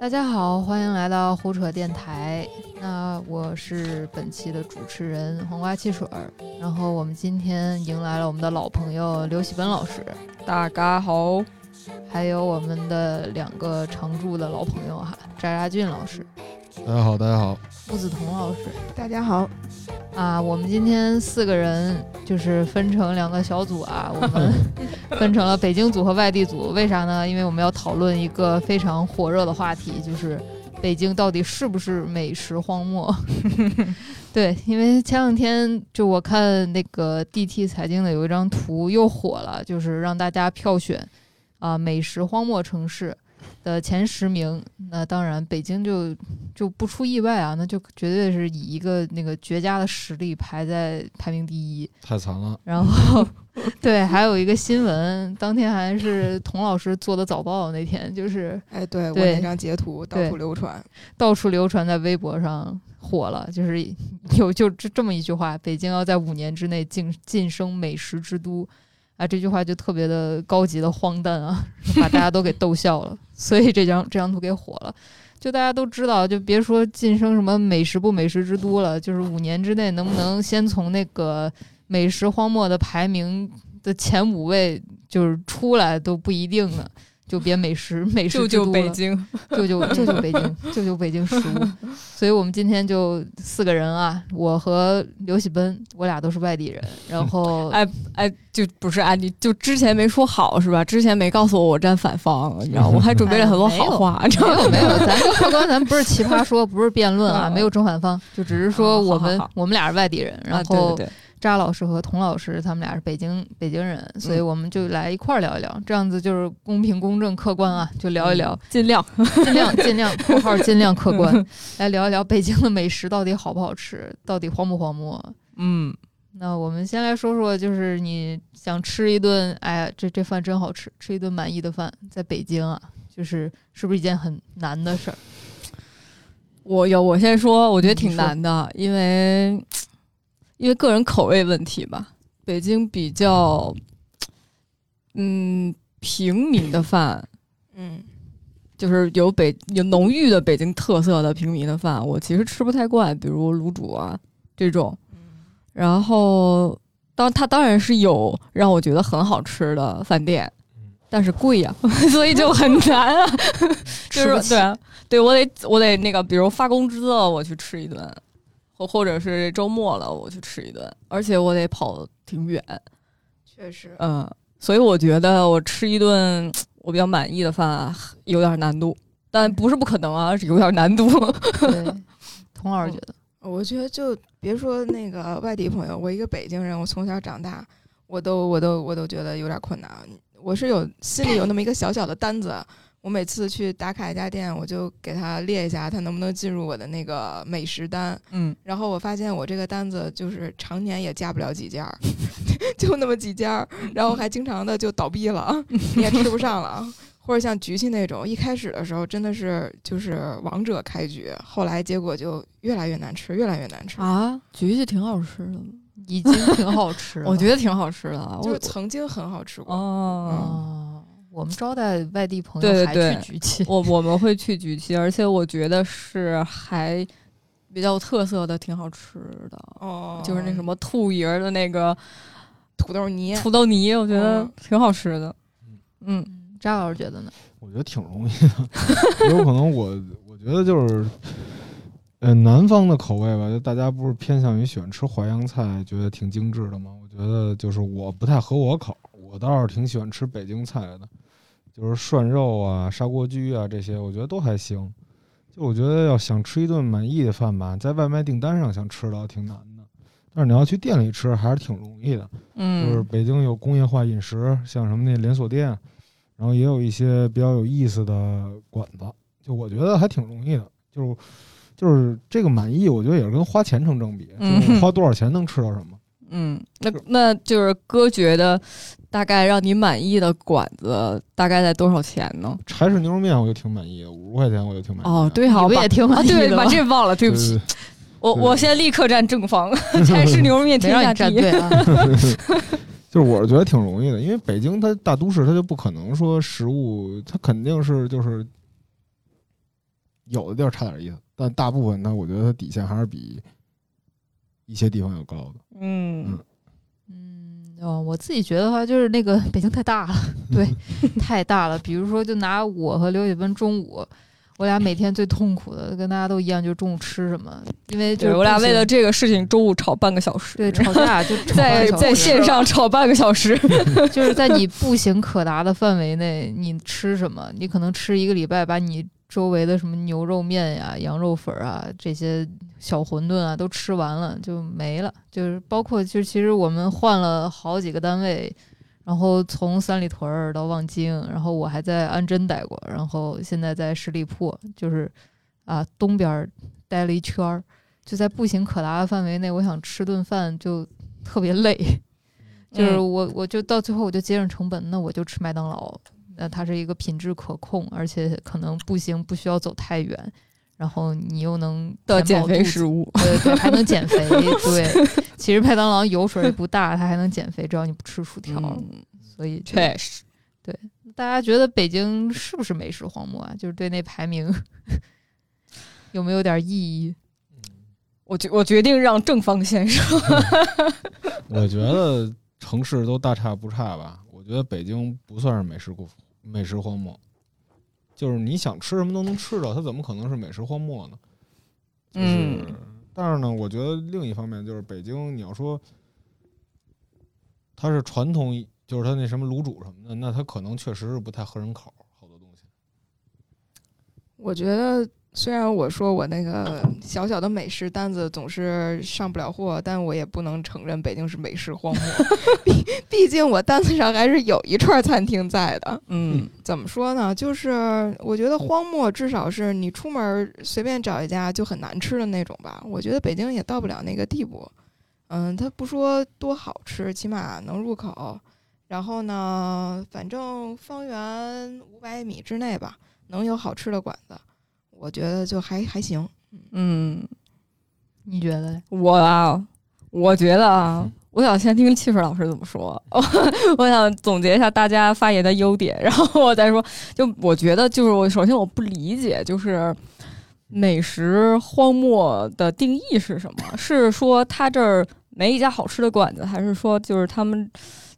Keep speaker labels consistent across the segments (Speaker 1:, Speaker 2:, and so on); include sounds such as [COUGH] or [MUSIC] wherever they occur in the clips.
Speaker 1: 大家好，欢迎来到胡扯电台。那我是本期的主持人黄瓜汽水儿。然后我们今天迎来了我们的老朋友刘喜本老师，
Speaker 2: 大家好。
Speaker 1: 还有我们的两个常驻的老朋友哈，翟家俊老师，
Speaker 3: 大家好，大家好，
Speaker 1: 付子彤老师，
Speaker 4: 大家好。
Speaker 1: 啊，我们今天四个人就是分成两个小组啊，我们 [LAUGHS] [LAUGHS] 分成了北京组和外地组。为啥呢？因为我们要讨论一个非常火热的话题，就是北京到底是不是美食荒漠？[LAUGHS] 对，因为前两天就我看那个 DT 财经的有一张图又火了，就是让大家票选啊美食荒漠城市。的前十名，那当然北京就就不出意外啊，那就绝对是以一个那个绝佳的实力排在排名第一，
Speaker 3: 太惨了。
Speaker 1: 然后，[LAUGHS] 对，还有一个新闻，当天还是童老师做的早报，那天就是
Speaker 4: 哎，对我那张截图到处流传，
Speaker 1: 到处流传在微博上火了，就是有就这这么一句话：北京要在五年之内晋晋升美食之都。啊，这句话就特别的高级的荒诞啊，把大家都给逗笑了，所以这张这张图给火了。就大家都知道，就别说晋升什么美食不美食之都了，就是五年之内能不能先从那个美食荒漠的排名的前五位就是出来都不一定呢。就别美食美食
Speaker 2: 救救北京，[LAUGHS]
Speaker 1: 救救救救北京，救救北京食物。所以我们今天就四个人啊，我和刘喜奔，我俩都是外地人。然后，[LAUGHS]
Speaker 2: 哎哎，就不是啊，你就之前没说好是吧？之前没告诉我我站反方，你知道我还准备了很多好话。
Speaker 1: 没有没有，咱客观，咱不是奇葩说，不是辩论啊，[LAUGHS] 没有正反方，就只是说我们我们俩是外地人，然后。扎老师和童老师，他们俩是北京北京人，所以我们就来一块儿聊一聊，这样子就是公平、公正、客观啊，就聊一聊，
Speaker 2: 尽量
Speaker 1: 尽量尽量 [LAUGHS] （括号尽量客观 [LAUGHS] ）来聊一聊北京的美食到底好不好吃，到底荒不荒漠？
Speaker 2: 嗯，
Speaker 1: 那我们先来说说，就是你想吃一顿，哎呀，这这饭真好吃，吃一顿满意的饭，在北京啊，就是是不是一件很难的事儿？
Speaker 2: 我有，我先说，我觉得挺难的，因为。因为个人口味问题吧，北京比较，嗯，平民的饭，
Speaker 4: 嗯，
Speaker 2: 就是有北有浓郁的北京特色的平民的饭，我其实吃不太惯，比如卤煮啊这种。然后，当它当然是有让我觉得很好吃的饭店，但是贵呀，[LAUGHS] 所以就很难啊。[LAUGHS] 就是对啊，对我得我得那个，比如发工资了，我去吃一顿。或或者是周末了，我去吃一顿，而且我得跑挺远，
Speaker 4: 确实，
Speaker 2: 嗯，所以我觉得我吃一顿我比较满意的饭有点难度，但不是不可能啊，是有点难度。[LAUGHS]
Speaker 1: 对，童老师觉得，
Speaker 4: 我觉得就别说那个外地朋友，我一个北京人，我从小长大，我都我都我都觉得有点困难，我是有心里有那么一个小小的单子。我每次去打卡一家店，我就给他列一下，他能不能进入我的那个美食单。
Speaker 2: 嗯，
Speaker 4: 然后我发现我这个单子就是常年也加不了几家，[LAUGHS] 就那么几家，然后还经常的就倒闭了，你也吃不上了。[LAUGHS] 或者像局气那种，一开始的时候真的是就是王者开局，后来结果就越来越难吃，越来越难吃
Speaker 2: 啊。局气挺好吃的，
Speaker 1: 已经挺好吃，[LAUGHS]
Speaker 2: 我觉得挺好吃的，
Speaker 4: 就曾经很好吃过
Speaker 1: 哦。我们招待外地朋友还去局气，
Speaker 2: 我我们会去局气，而且我觉得是还比较有特色的，挺好吃的。
Speaker 4: 哦，
Speaker 2: 就是那什么兔爷的那个
Speaker 4: 土豆泥，
Speaker 2: 土豆泥，我觉得挺好吃的。嗯，
Speaker 1: 张老师觉得呢？
Speaker 3: 我觉得挺容易的，有可能我我觉得就是，呃，南方的口味吧，就大家不是偏向于喜欢吃淮扬菜，觉得挺精致的吗？我觉得就是我不太合我口，我倒是挺喜欢吃北京菜的。就是涮肉啊、砂锅居啊这些，我觉得都还行。就我觉得要想吃一顿满意的饭吧，在外卖订单上想吃到挺难的，但是你要去店里吃还是挺容易的。
Speaker 2: 嗯，
Speaker 3: 就是北京有工业化饮食，像什么那连锁店，然后也有一些比较有意思的馆子，就我觉得还挺容易的。就是就是这个满意，我觉得也是跟花钱成正比，就是花多少钱能吃到什么。
Speaker 2: 嗯，那那就是哥觉得，大概让你满意的馆子大概在多少钱呢？
Speaker 3: 柴氏牛肉面我就挺满意，五十块钱我就挺满意。
Speaker 2: 哦，对，好，
Speaker 1: 我也挺满意
Speaker 2: 的。对，把这忘了，对不起。我我现在立刻站正方，[LAUGHS] 柴氏牛肉面天下
Speaker 1: 第一。[LAUGHS]
Speaker 3: 就是我是觉得挺容易的，因为北京它大都市，它就不可能说食物，它肯定是就是有的地儿差点意思，但大部分它我觉得它底线还是比一些地方要高的。
Speaker 2: 嗯
Speaker 1: 嗯，哦，我自己觉得的话，就是那个北京太大了，[LAUGHS] 对，[LAUGHS] 太大了。比如说，就拿我和刘雪芬中午，我俩每天最痛苦的，跟大家都一样，就是中午吃什么，因为就是
Speaker 2: 我俩为了这个事情中午吵半个小时，
Speaker 1: 对吵架就 [LAUGHS]
Speaker 2: 在在线上吵半个小时。
Speaker 1: 就是在你步行可达的范围内，你吃什么，你可能吃一个礼拜，把你周围的什么牛肉面呀、羊肉粉啊这些小馄饨啊都吃完了，就没了。就是包括就其实我们换了好几个单位，然后从三里屯儿到望京，然后我还在安贞待过，然后现在在十里铺，就是啊东边儿待了一圈儿，就在步行可达的范围内，我想吃顿饭就特别累。就是
Speaker 2: 嗯
Speaker 1: 我我就到最后我就节省成本，那我就吃麦当劳。那它是一个品质可控，而且可能步行不需要走太远，然后你又能
Speaker 2: 的减肥食物，
Speaker 1: 对对，还能减肥。[LAUGHS] 对，其实麦当劳油水也不大，它还能减肥，只要你不吃薯条。
Speaker 2: 嗯，
Speaker 1: 所以
Speaker 2: 确实，对
Speaker 1: 大家觉得北京是不是美食荒漠啊？就是对那排名 [LAUGHS] 有没有点意义？
Speaker 2: 我决我决定让正方先生。[LAUGHS]
Speaker 3: 我觉得城市都大差不差吧。我觉得北京不算是美食故美食荒漠，就是你想吃什么都能吃到，它怎么可能是美食荒漠呢？就是，
Speaker 2: 嗯
Speaker 3: 但是呢，我觉得另一方面就是北京，你要说它是传统，就是它那什么卤煮什么的，那它可能确实是不太合人口，好多东西。
Speaker 4: 我觉得虽然我说我那个小小的美食单子总是上不了货，但我也不能承认北京是美食荒漠。[LAUGHS] 毕毕竟我单子上还是有一串餐厅在的。
Speaker 2: 嗯
Speaker 4: 怎么说呢？就是我觉得荒漠至少是你出门随便找一家就很难吃的那种吧。我觉得北京也到不了那个地步。嗯，它不说多好吃，起码能入口。然后呢，反正方圆五百米之内吧，能有好吃的馆子，我觉得就还还行。
Speaker 2: 嗯，
Speaker 1: 你觉得嘞？
Speaker 2: 我啊，我觉得啊，我想先听汽水老师怎么说。[LAUGHS] 我想总结一下大家发言的优点，然后我再说。就我觉得，就是我首先我不理解，就是美食荒漠的定义是什么？是说他这儿没一家好吃的馆子，还是说就是他们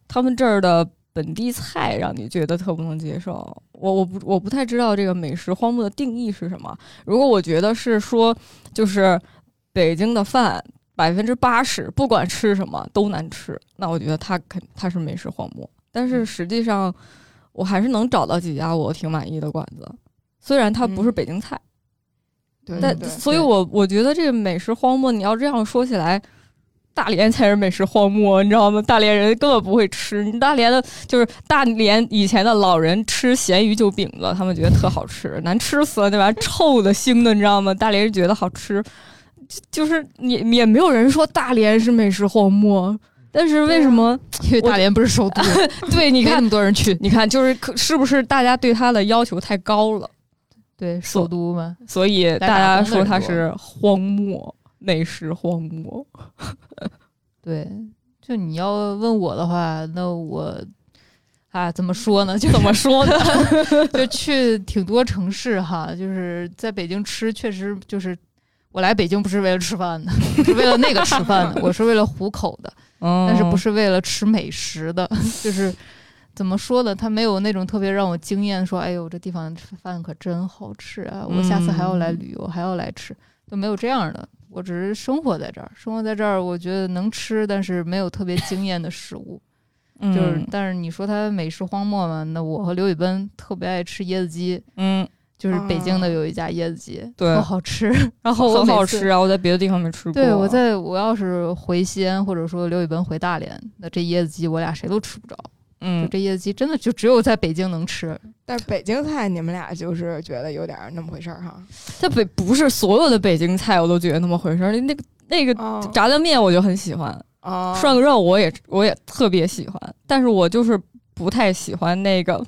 Speaker 2: 他们这儿的本地菜让你觉得特不能接受？我我不我不太知道这个美食荒漠的定义是什么。如果我觉得是说，就是北京的饭百分之八十不管吃什么都难吃，那我觉得它肯它是美食荒漠。但是实际上，我还是能找到几家我挺满意的馆子，虽然它不是
Speaker 4: 嗯
Speaker 2: 北京菜，
Speaker 4: 对
Speaker 2: 但
Speaker 4: 对对
Speaker 2: 所以我我觉得这个美食荒漠，你要这样说起来。大连才是美食荒漠，你知道吗？大连人根本不会吃。你大连的，就是大连以前的老人吃咸鱼就饼子，他们觉得特好吃，难吃死了，那玩意儿臭的、腥的，你知道吗？大连人觉得好吃，就就是也也没有人说大连是美食荒漠，但是为什么？[LAUGHS]
Speaker 1: 因为大连不是首都，[LAUGHS]
Speaker 2: 对，你看
Speaker 1: 那，么多人去。
Speaker 2: 你看，就是可是不是大家对它的要求太高了，
Speaker 1: 对，首都嘛，
Speaker 2: 所以大家说它是荒漠。美食荒漠，
Speaker 1: 对，就你要问我的话，那我啊，怎么说呢？[LAUGHS] 就
Speaker 2: 怎么说呢？[LAUGHS]
Speaker 1: 就去挺多城市哈，就是在北京吃，确实就是我来北京不是为了吃饭的，是为了那个吃饭的，我是为了糊口的，[LAUGHS] 但
Speaker 2: 但
Speaker 1: 是不是为了吃美食的，就是。怎么说呢？他没有那种特别让我惊艳，说：“哎呦，这地方吃饭可真好吃啊！我下次还要来旅游，还要来吃。”都没有这样的。我只是生活在这儿，生活在这儿，我觉得能吃，但是没有特别惊艳的食物。[LAUGHS]
Speaker 2: 嗯
Speaker 1: 就是，但是你说它美食荒漠嘛？那我和刘宇奔特别爱吃椰子鸡，
Speaker 2: 嗯，
Speaker 1: 就是北京的有一家椰子鸡，
Speaker 2: 对
Speaker 1: 特好吃。然后我
Speaker 2: 很好吃。啊！我在别的地方没吃过。
Speaker 1: 对，我在我要是回西安，或者说刘宇奔回大连，那这椰子鸡我俩谁都吃不着。就
Speaker 2: 嗯，
Speaker 1: 这椰子鸡真的就只有在北京能吃。
Speaker 4: 但是北京菜你们俩就是觉得有点儿那么回事儿哈。
Speaker 2: 在北不是所有的北京菜我都觉得那么回事儿。那个那个
Speaker 4: 哦
Speaker 2: 炸酱面我就很喜欢，
Speaker 4: 哦，
Speaker 2: 涮个肉我也我也特别喜欢，但是我就是不太喜欢那个。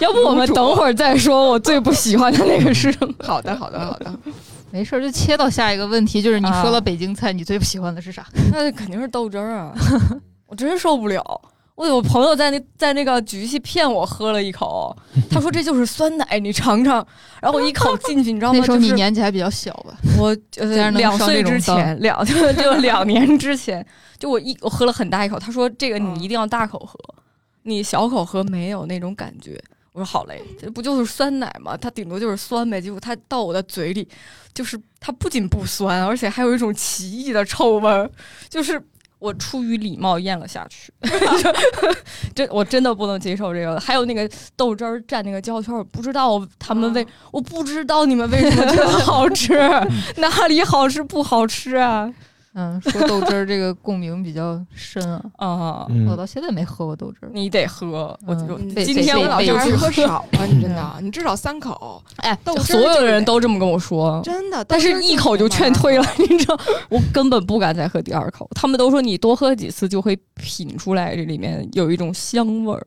Speaker 2: 要不我们等会儿再说，我最不喜欢的那个是什么？
Speaker 4: 好的，好的，好的。[LAUGHS]
Speaker 1: 没事儿，就切到下一个问题，就是你说
Speaker 2: 啊
Speaker 1: 了北京菜，你最不喜欢的是啥？
Speaker 2: 那肯定是豆汁儿啊！[LAUGHS] 我真受不了。我有朋友在那在那个局系骗我喝了一口，他说这就是酸奶，你尝尝。然后我一口进去，你知道吗？[LAUGHS]
Speaker 1: 那时候你年纪还比较小吧？
Speaker 2: 我两岁之前，两 [LAUGHS] 就就两年之前，就我一我喝了很大一口，他说这个你一定要大口喝，你小口喝没有那种感觉。我说好嘞，这不就是酸奶吗？它顶多就是酸呗。结果它到我的嘴里，就是它不仅不酸，而且还有一种奇异的臭味儿，就是。我出于礼貌咽了下去，[LAUGHS] 这我真的不能接受这个。还有那个豆汁儿蘸那个焦圈儿，我不知道他们为，我不知道你们为什么觉得好吃，[LAUGHS] 哪里好吃不好吃啊？
Speaker 1: 嗯，说豆汁儿这个共鸣比较深啊，[LAUGHS]
Speaker 2: 啊、
Speaker 3: 嗯
Speaker 1: 我到现在没喝过豆汁儿。
Speaker 2: 你得喝，我
Speaker 1: 嗯
Speaker 2: 就今天我
Speaker 1: 被被
Speaker 4: 还是喝少了，你真的，你至少三口，
Speaker 2: 哎，
Speaker 4: 豆汁
Speaker 2: 所有
Speaker 4: 的
Speaker 2: 人都这么跟我说。
Speaker 4: 真的。
Speaker 2: 但是一口就劝退了，[LAUGHS] 你知道，我根本不敢再喝第二口。他们都说你多喝几次就会品出来这里面有一种香味儿。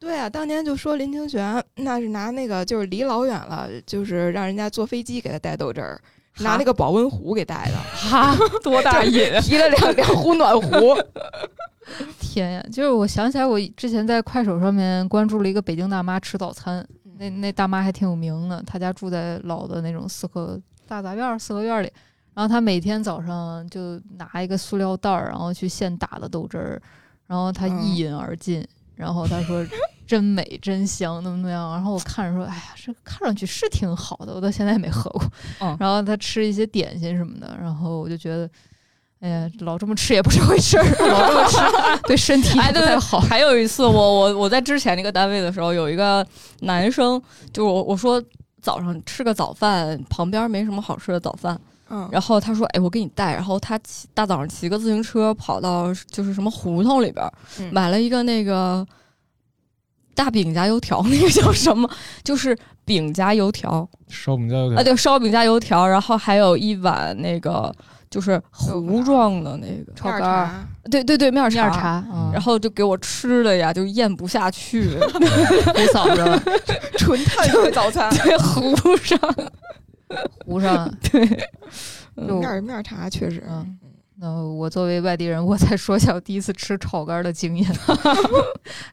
Speaker 4: 对啊，当年就说林清玄那是拿那个就是离老远了，就是让人家坐飞机给他带豆汁儿，拿那个保温壶给带的，
Speaker 2: 哈，[LAUGHS] 多大瘾！[LAUGHS]
Speaker 4: 提了两两壶暖壶。[LAUGHS]
Speaker 1: 天呀！就是我想起来，我之前在快手上面关注了一个北京大妈吃早餐，那那大妈还挺有名的，她家住在老的那种四合大杂院儿、四合院儿里。然后她每天早上就拿一个塑料袋儿，然后去现打的豆汁儿，然后她一饮而尽。然后她说：“真美，真香，怎么怎么样？”然后我看着说：“哎呀，这看上去是挺好的，我到现在也没喝过。[LAUGHS]
Speaker 2: 嗯
Speaker 1: 然后他吃一些点心什么的，然后我就觉得。哎呀，老这么吃也不是回事儿，老这么吃 [LAUGHS] 对身体 [LAUGHS] 不
Speaker 2: 对对，
Speaker 1: 太好。
Speaker 2: 还有一次，我我我在之前那个单位的时候，有一个男生，就我我说早上吃个早饭，旁边没什么好吃的早饭，
Speaker 4: 嗯，
Speaker 2: 然后他说：“哎，我给你带。”然后他骑大早上骑个自行车跑到就是什么胡同里边，
Speaker 4: 嗯
Speaker 2: 买了一个那个大饼加油条，[LAUGHS] 那个叫什么？就是饼加油条
Speaker 3: 烧饼加油条啊，
Speaker 2: 对，烧饼加油条，然后还有一碗那个就是糊状的那个，
Speaker 1: 炒肝儿
Speaker 2: 对对对，面儿
Speaker 1: 面儿
Speaker 2: 茶。
Speaker 1: 嗯
Speaker 2: 然后就给我吃的呀，就咽不下去，[LAUGHS]
Speaker 1: 糊嫂子 [LAUGHS]
Speaker 4: 纯碳水早餐，
Speaker 2: 对，糊上。
Speaker 1: 糊上。
Speaker 2: 对，
Speaker 4: 面儿面儿茶确实，
Speaker 1: 嗯，那我作为外地人，我再说一下我第一次吃炒肝儿的经验，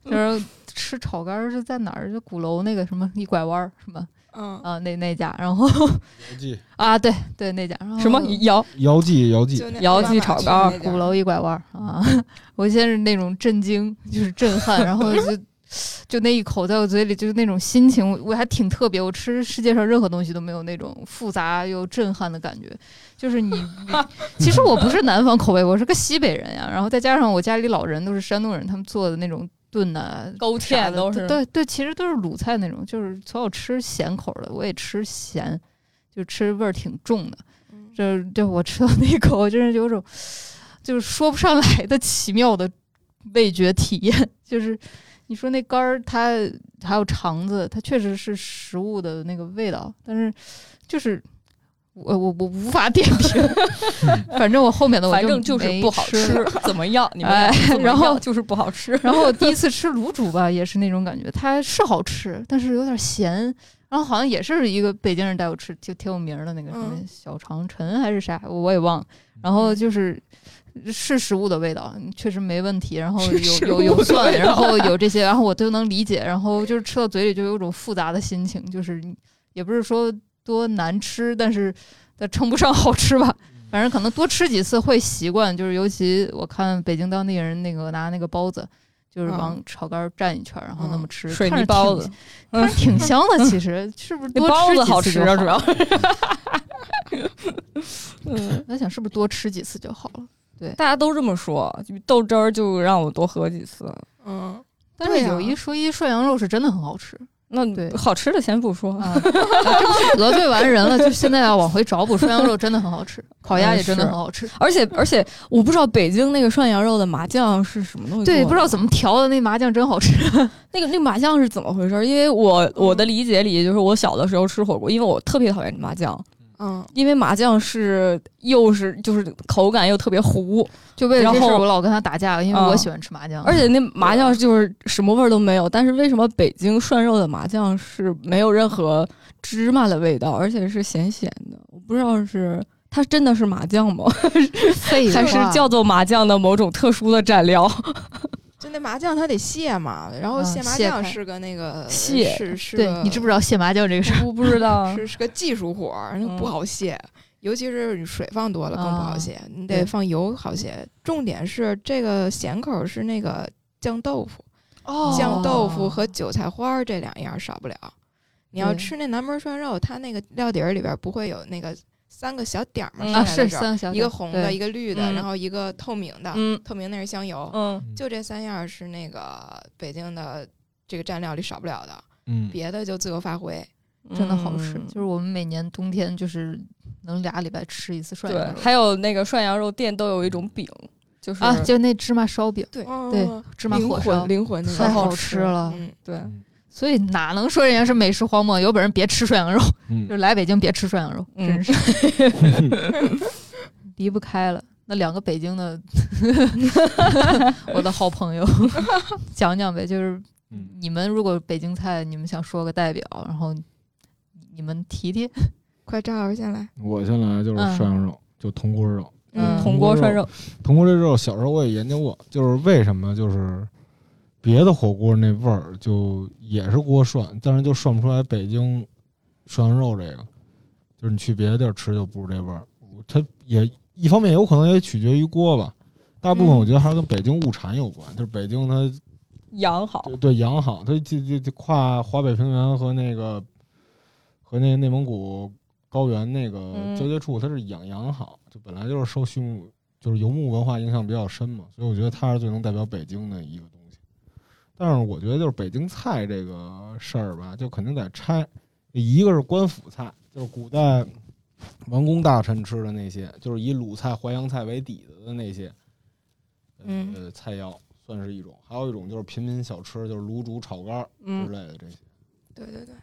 Speaker 1: 就是吃炒肝儿是在哪儿？就鼓楼那个什么一拐弯儿什么
Speaker 4: 嗯，
Speaker 1: 啊，那那家，然后
Speaker 3: 姚记
Speaker 1: 啊，对对那家，然后
Speaker 2: 什么姚
Speaker 3: 姚记姚记
Speaker 2: 姚记炒肝儿
Speaker 1: 鼓楼一拐弯儿啊，[LAUGHS] 我先是那种震惊，就是震撼，然后就。就那一口在我嘴里，就是那种心情，我我还挺特别。我吃世界上任何东西都没有那种复杂又震撼的感觉。就是，你 [LAUGHS] 其实我不是南方口味，我是个西北人呀。然后再加上我家里老人都是山东人，他们做的那种炖呐、
Speaker 2: 勾
Speaker 1: 啥的
Speaker 2: 芡都是
Speaker 1: 对对，其实都是鲁菜那种。就是所有吃咸口的，我也吃咸，就吃味儿挺重的。
Speaker 4: 嗯
Speaker 1: 这这我吃到那一口，真是有种就是说不上来的奇妙的味觉体验。就是你说那肝儿，它还有肠子，它确实是食物的那个味道，但是就是我我我无法点评。[LAUGHS] 反正我后面的我
Speaker 2: 反正就是不好
Speaker 1: 吃
Speaker 2: 吃，怎么样？你们
Speaker 1: 然后
Speaker 2: 就是不好吃。
Speaker 1: 然后我第一次吃卤煮吧，也是那种感觉，它是好吃，但是有点咸。然后好像也是一个北京人带我吃，就挺有名儿的那个什么
Speaker 4: 嗯
Speaker 1: 小长城还是啥，我也忘了。然后就是是食物的味道，确实没问题。然后有有有蒜，然后 [LAUGHS] 有这些，然后我都能理解。然后就是吃到嘴里就有种复杂的心情，就是也不是说多难吃，但是它称不上好吃吧。反正可能多吃几次会习惯，就是尤其我看北京当地人那个拿那个包子，就是往
Speaker 4: 嗯
Speaker 1: 炒肝儿蘸一圈儿，然后那么吃，
Speaker 2: 水
Speaker 1: 看着
Speaker 2: 包子，
Speaker 1: 看着挺香的。其实 [LAUGHS] 是不是多吃几
Speaker 2: 子好吃啊，主要是。[LAUGHS] 嗯，
Speaker 1: 我在想是不是多吃几次就好了。
Speaker 2: 对大家都这么说，就豆汁儿就让我多喝几次。
Speaker 4: 嗯，
Speaker 1: 但是有一说一，涮羊肉是真的很好吃
Speaker 2: 那
Speaker 1: 对
Speaker 2: 好吃的先不说，
Speaker 1: 啊！这不是得罪完人了，就现在要往回找补，涮羊肉真的很好吃，烤鸭也真的很好吃。
Speaker 2: 而且而且我不知道北京那个涮羊肉的麻酱是什么东西
Speaker 1: 对，不知道怎么调的，那麻酱真好吃。
Speaker 2: 那个那个麻酱是怎么回事？因为我我的理解里，就是我小的时候吃火锅，因为我特别讨厌麻酱，
Speaker 4: 嗯，
Speaker 2: 因为麻酱是又是就是口感又特别糊，
Speaker 1: 就为了这事儿，
Speaker 2: 然后
Speaker 1: 我老跟他打架，因为我
Speaker 2: 嗯
Speaker 1: 喜欢吃麻酱，
Speaker 2: 而且那麻酱就是什么味儿都没有。但是为什么北京涮肉的麻酱是没有任何芝麻的味道，而且是咸咸的？我不知道是它真的是麻酱吗？[LAUGHS]
Speaker 1: 废
Speaker 2: 还是叫做麻酱的某种特殊的蘸料？
Speaker 4: 真那麻酱它得卸嘛，然后
Speaker 1: 啊
Speaker 4: 卸麻酱是个那个
Speaker 2: 卸
Speaker 4: 是是
Speaker 1: 对你知不知道卸麻酱这个事儿？
Speaker 2: 不不知道 [LAUGHS]
Speaker 4: 是是个技术活儿，那不
Speaker 2: 嗯
Speaker 4: 好卸，尤其是你水放多了更不好
Speaker 1: 啊
Speaker 4: 卸，你得放油好卸。重点是这个咸口是那个酱豆腐，
Speaker 1: 哦
Speaker 4: 酱豆腐和韭菜花儿这两样少不了。你要吃那南门涮肉，它那个料底儿里边不会有那个三个小点儿
Speaker 1: 嘛？是三个小点
Speaker 4: 一个红的，一个绿的，
Speaker 2: 嗯
Speaker 4: 然后一个透明的。
Speaker 2: 嗯
Speaker 4: 透明那是香油，
Speaker 2: 嗯
Speaker 4: 就这三样是那个北京的这个蘸料里少不了的，
Speaker 3: 嗯，
Speaker 4: 别的就自由发挥。
Speaker 1: 真的好吃。
Speaker 2: 嗯
Speaker 1: 就是我们每年冬天就是能俩礼拜吃一次涮羊
Speaker 2: 对，
Speaker 1: 肉。
Speaker 2: 还有那个涮羊肉店都有一种饼，就是
Speaker 1: 啊，就那芝麻烧饼，
Speaker 2: 对
Speaker 1: 对芝麻火烧
Speaker 4: 魂，灵魂那个
Speaker 1: 太好
Speaker 2: 好吃
Speaker 1: 吃了。
Speaker 4: 嗯，
Speaker 2: 对，
Speaker 3: 嗯
Speaker 1: 所以哪能说人家是美食荒漠？有本事别吃涮羊肉，
Speaker 3: 嗯
Speaker 1: 就来北京别吃涮羊肉，
Speaker 2: 嗯
Speaker 1: 真是 [LAUGHS] 离不开了。那两个北京的，[LAUGHS] 我的好朋友，讲讲呗，就是
Speaker 3: 嗯
Speaker 1: 你们如果北京菜，你们想说个代表，然后你们提提。
Speaker 4: 快赵老师先来。
Speaker 3: 我先来就是
Speaker 1: 嗯
Speaker 3: 涮羊肉，就铜锅肉。
Speaker 1: 嗯
Speaker 2: 铜锅涮肉，
Speaker 3: 铜锅这肉小时候我也研究过，就是为什么就是别的火锅那味儿就也是锅涮，但是就涮不出来北京涮羊肉这个，就是你去别的地儿吃就不是这味儿。它也一方面有可能也取决于锅吧，大部分
Speaker 4: 嗯
Speaker 3: 我觉得还是跟北京物产有关，就是北京它
Speaker 2: 羊好，
Speaker 3: 对对羊好，它这这这跨华北平原和那个和那个内蒙古高原那个
Speaker 2: 嗯
Speaker 3: 交界处，它是养羊好，就本来就是受畜牧就是游牧文化影响比较深嘛，所以我觉得它是最能代表北京的一个东西。但是我觉得就是北京菜这个事儿吧，就肯定得拆，一个是官府菜，就是古代王公大臣吃的那些，就是以鲁菜、淮扬菜为底子的那些，
Speaker 4: 嗯
Speaker 3: 呃，菜肴算是一种，还有一种就是平民小吃，就是卤煮、炒肝之
Speaker 2: 嗯，
Speaker 3: 类的这些。
Speaker 4: 对对对，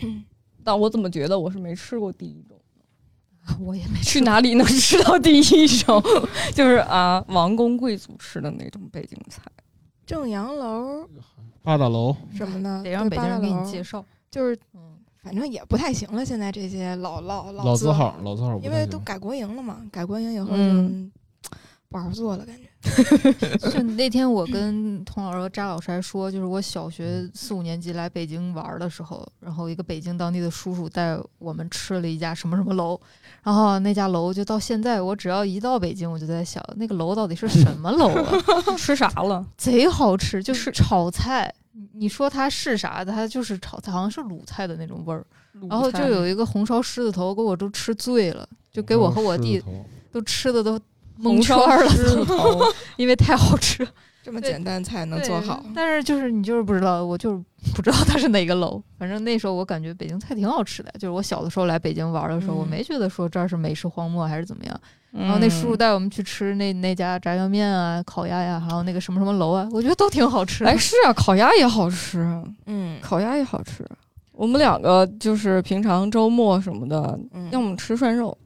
Speaker 4: 嗯
Speaker 2: 但我怎么觉得我是没吃过第一种？[LAUGHS]
Speaker 1: 我也没
Speaker 2: 去哪里能吃到第一种？[LAUGHS] 就是啊，王公贵族吃的那种北京菜。
Speaker 4: 正阳楼
Speaker 3: 八大楼，
Speaker 4: 什么的，
Speaker 1: 得让
Speaker 4: 对
Speaker 1: 北京人给你介绍。
Speaker 4: 就是
Speaker 1: 嗯，
Speaker 4: 反正也不太行了。现在这些老老
Speaker 3: 老字
Speaker 4: 字
Speaker 3: 号，老字号不
Speaker 4: 因
Speaker 3: 太行。
Speaker 4: 为都改国营了嘛，改国营以后就、
Speaker 2: 嗯
Speaker 4: 不好做了，感觉。
Speaker 1: 就那天我跟童老师和扎老师还说，就是我小学四五年级来北京玩的时候，然后一个北京当地的叔叔带我们吃了一家什么什么楼，然后那家楼就到现在，我只要一到北京，我就在想那个楼到底是什么楼啊？[LAUGHS]
Speaker 2: 吃啥了？
Speaker 1: 贼好吃，就是炒菜。你你说它是啥？它就是炒菜，好像是鲁菜的那种味儿。然后就有一个红烧狮子头，给我都吃醉了，就给我和我弟都吃的都蒙圈儿了，[LAUGHS] 因为太好吃。[LAUGHS]
Speaker 4: 这么简单菜能做好，
Speaker 1: 但是就是你就是不知道，我就是不知道它是哪个楼。反正那时候我感觉北京菜挺好吃的，就是我小的时候来北京玩的时候，
Speaker 4: 嗯
Speaker 1: 我没觉得说这儿是美食荒漠还是怎么样。
Speaker 2: 然
Speaker 1: 然后那叔叔带我们去吃那那家炸酱面啊、烤鸭呀，还有那个什么什么楼啊，我觉得都挺好吃的。
Speaker 2: 哎，是啊，烤鸭也好吃，
Speaker 4: 嗯
Speaker 2: 烤鸭也好吃。我们两个就是平常周末什么的，
Speaker 4: 嗯，
Speaker 2: 要么吃涮肉，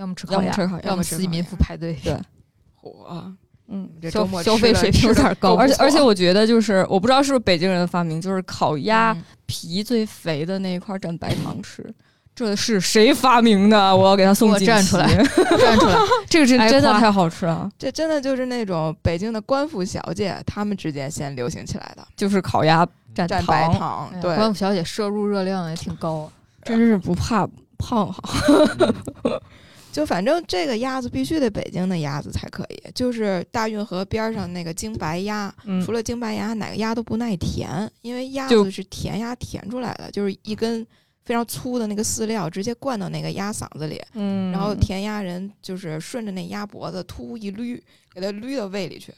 Speaker 1: 要么吃烤鸭，
Speaker 2: 要么吃烤鸭，
Speaker 1: 要么民妇排队。
Speaker 2: 对 [LAUGHS]
Speaker 4: 火，
Speaker 2: 嗯。
Speaker 4: 周末
Speaker 1: 消费水平有点高
Speaker 2: 而且而且，我觉得就是我不知道是不是北京人的发明，就是烤鸭
Speaker 4: 嗯
Speaker 2: 皮最肥的那一块蘸白糖吃。这是谁发明的？我要给他送 [LAUGHS]
Speaker 1: 站出来站出来，
Speaker 2: 这个是真的太好吃了，
Speaker 4: 这真的就是那种北京的官府小姐，他们之间先流行起来的，
Speaker 2: 就是烤鸭蘸
Speaker 4: 蘸白
Speaker 2: 糖，
Speaker 1: 哎，
Speaker 4: 对，
Speaker 1: 官府小姐摄入热量也挺高啊。
Speaker 2: 真是不怕胖好。
Speaker 4: 就反正这个鸭子必须得北京的鸭子才可以，就是大运河边上那个京白鸭，
Speaker 2: 嗯
Speaker 4: 除了京白鸭，哪个鸭都不耐甜，因为鸭子是填鸭填出来的，就是一根非常粗的那个饲料直接灌到那个鸭嗓子里，
Speaker 2: 嗯
Speaker 4: 然后填鸭人就是顺着那鸭脖子突一捋，给它捋到胃里去，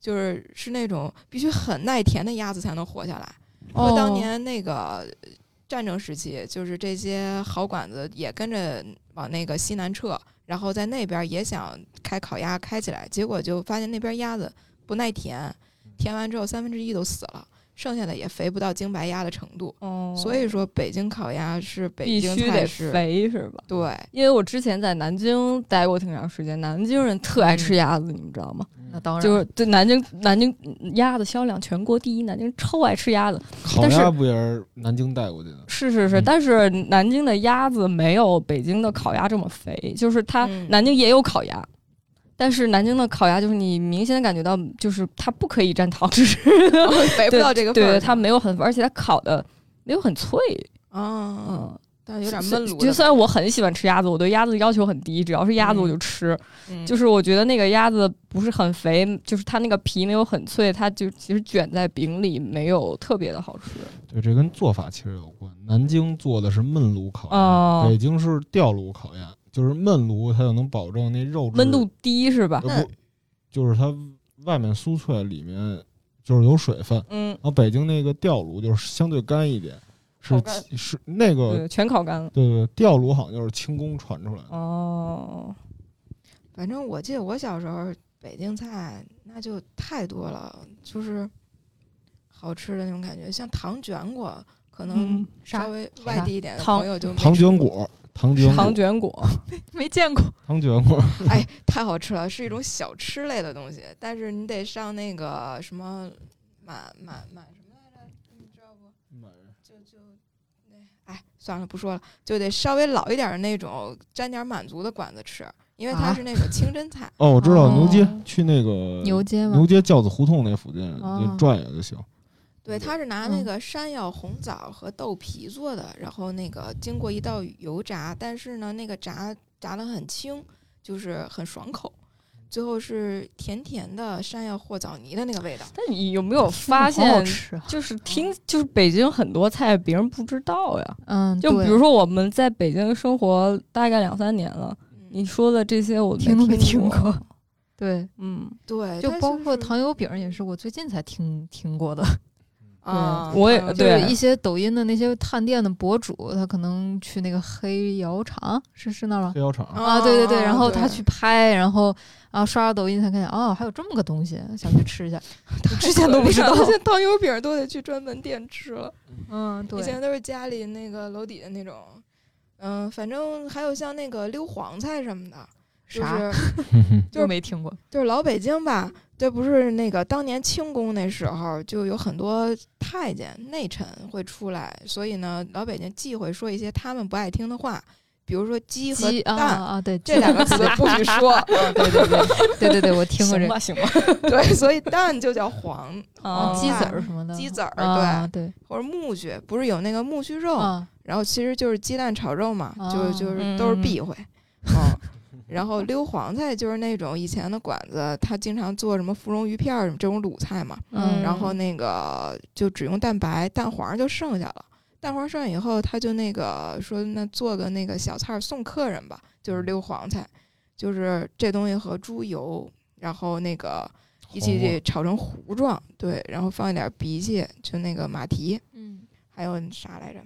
Speaker 4: 就是是那种必须很耐甜的鸭子才能活下来。说当
Speaker 2: 哦
Speaker 4: 年那个战争时期，就是这些好馆子也跟着往那个西南撤，然后在那边也想开烤鸭开起来，结果就发现那边鸭子不耐填，填完之后三分之一都死了，剩下的也肥不到京白鸭的程度。
Speaker 2: 哦，
Speaker 4: 所以说，北京烤鸭是北京
Speaker 2: 必须得
Speaker 4: 菜是，
Speaker 2: 肥是吧？
Speaker 4: 对，
Speaker 2: 因为我之前在南京待过挺长时间，南京人特爱吃鸭子，你们知道吗？
Speaker 1: 那当然，
Speaker 2: 就是对南京南京鸭子销量全国第一，南京超爱吃鸭子。
Speaker 3: 烤
Speaker 2: 但是
Speaker 3: 鸭不也是南京带过去的？
Speaker 2: 是是是，
Speaker 3: 嗯
Speaker 2: 但是南京的鸭子没有北京的烤鸭这么肥，就是它
Speaker 4: 嗯
Speaker 2: 南京也有烤鸭，但是南京的烤鸭就是你明显的感觉到，就是它不可以蘸糖吃，[LAUGHS]
Speaker 4: 肥不到这个份儿
Speaker 2: 对，它没有很，而且它烤的没有很脆，
Speaker 4: 啊，
Speaker 2: 嗯，
Speaker 4: 但有点闷卤的。
Speaker 2: 就虽然我很喜欢吃鸭子，我对鸭子要求很低，只要是鸭子我就吃。
Speaker 4: 嗯
Speaker 2: 就是我觉得那个鸭子不是很肥，就是它那个皮没有很脆，它就其实卷在饼里没有特别的好吃。
Speaker 3: 对，这跟做法其实有关。南京做的是焖炉烤鸭，
Speaker 2: 哦
Speaker 3: 北京是吊炉烤鸭，就是焖炉它就能保证那肉质
Speaker 2: 温度低是吧？
Speaker 3: 呃不，就是它外面酥脆，里面就是有水分。
Speaker 2: 嗯
Speaker 3: 然，后北京那个吊炉就是相对干一点，是是那个
Speaker 2: 对，全烤干了。
Speaker 3: 对对，吊炉好像就是清宫传出来的。
Speaker 2: 哦，
Speaker 4: 反正我记得我小时候北京菜那就太多了，就是好吃的那种感觉，像糖卷果，可能
Speaker 2: 嗯，
Speaker 4: 稍微外地一点的
Speaker 2: 糖
Speaker 4: 朋友就没
Speaker 3: 糖，卷果，糖卷
Speaker 2: 糖
Speaker 3: 果，
Speaker 2: 卷果，[LAUGHS]
Speaker 1: 没见过。
Speaker 3: 糖卷果，[LAUGHS]
Speaker 4: 哎，太好吃了，是一种小吃类的东西，但是你得上那个什么满满满什么来着，你知道不？满就就那哎，算了，不说了，就得稍微老一点的那种，沾点满族的馆子吃，因为它
Speaker 1: 啊
Speaker 4: 是那个清真菜。
Speaker 3: 哦，我知道
Speaker 1: 哦
Speaker 3: 牛街，去那个
Speaker 1: 牛街
Speaker 3: 牛？街轿子胡同那附近
Speaker 1: 哦
Speaker 3: 就转悠就行。
Speaker 4: 对，它是拿那
Speaker 1: 嗯
Speaker 4: 个山药、红枣和豆皮做的，然后那个经过一道油炸，但是呢，那个炸炸的很轻，就是很爽口，最后是甜甜的山药和枣泥的那个味道。
Speaker 2: 但你有没有发现。就是听就是北京很多菜别人不知道呀？
Speaker 1: 嗯，
Speaker 2: 就比如说我们在北京生活大概两三年了，
Speaker 4: 嗯
Speaker 2: 你说的这些我
Speaker 1: 听都没
Speaker 2: 听
Speaker 1: 听过。对，
Speaker 2: 嗯，
Speaker 4: 对，
Speaker 1: 就包括糖油饼也是我最近才听听过的。
Speaker 4: 啊，
Speaker 2: 我也对
Speaker 1: 就是一些抖音的那些探店的博主，他可能去那个黑窑厂，是是那儿吗？
Speaker 3: 黑窑厂，
Speaker 1: 啊，对对对，
Speaker 4: 啊
Speaker 1: 然后他去拍，然后啊刷刷抖音才看见，哦，还有这么个东西，想去吃一下，[LAUGHS] 之前都不知道。[LAUGHS]
Speaker 4: 现在糖油饼都得去专门店吃了，
Speaker 1: 嗯，
Speaker 4: 以
Speaker 1: 对，
Speaker 4: 前都是家里那个楼底的那种。嗯，反正还有像那个溜黄菜什么的，就
Speaker 1: 啥
Speaker 4: 是就 [LAUGHS]
Speaker 1: 就是没听过。
Speaker 4: 就是老北京吧，这不是那个当年清宫那时候就有很多太监内臣会出来，所以呢，老北京忌讳说一些他们不爱听的话，比如说鸡和蛋、
Speaker 1: 啊，对，
Speaker 4: 这两个词不许说。[LAUGHS]
Speaker 1: 啊对对对对对对，我听过这个
Speaker 2: 行吧行吧，
Speaker 4: 对，所以蛋就叫黄 [LAUGHS]
Speaker 2: 啊
Speaker 1: 鸡子儿什么的，
Speaker 4: 鸡子儿，
Speaker 1: 啊，
Speaker 4: 对，
Speaker 1: 对
Speaker 4: 或者苜蓿，不是有那个苜蓿肉，
Speaker 1: 啊，
Speaker 4: 然后其实就是鸡蛋炒肉嘛，就
Speaker 1: 哦
Speaker 4: 就是都是
Speaker 2: 嗯
Speaker 4: 避讳。嗯，[LAUGHS] 然后溜黄菜就是那种以前的馆子，他经常做什么芙蓉鱼片儿这种卤菜嘛，
Speaker 1: 嗯
Speaker 4: 然后那个就只用蛋白，蛋黄就剩下了。蛋黄剩下以后，他就那个说，那做个那个小菜儿送客人吧，就是溜黄菜，就是这东西和猪油，然后那个一起炒成糊状，对，然后放一点荸荠，就那个马蹄，
Speaker 1: 嗯
Speaker 4: 还有啥来着？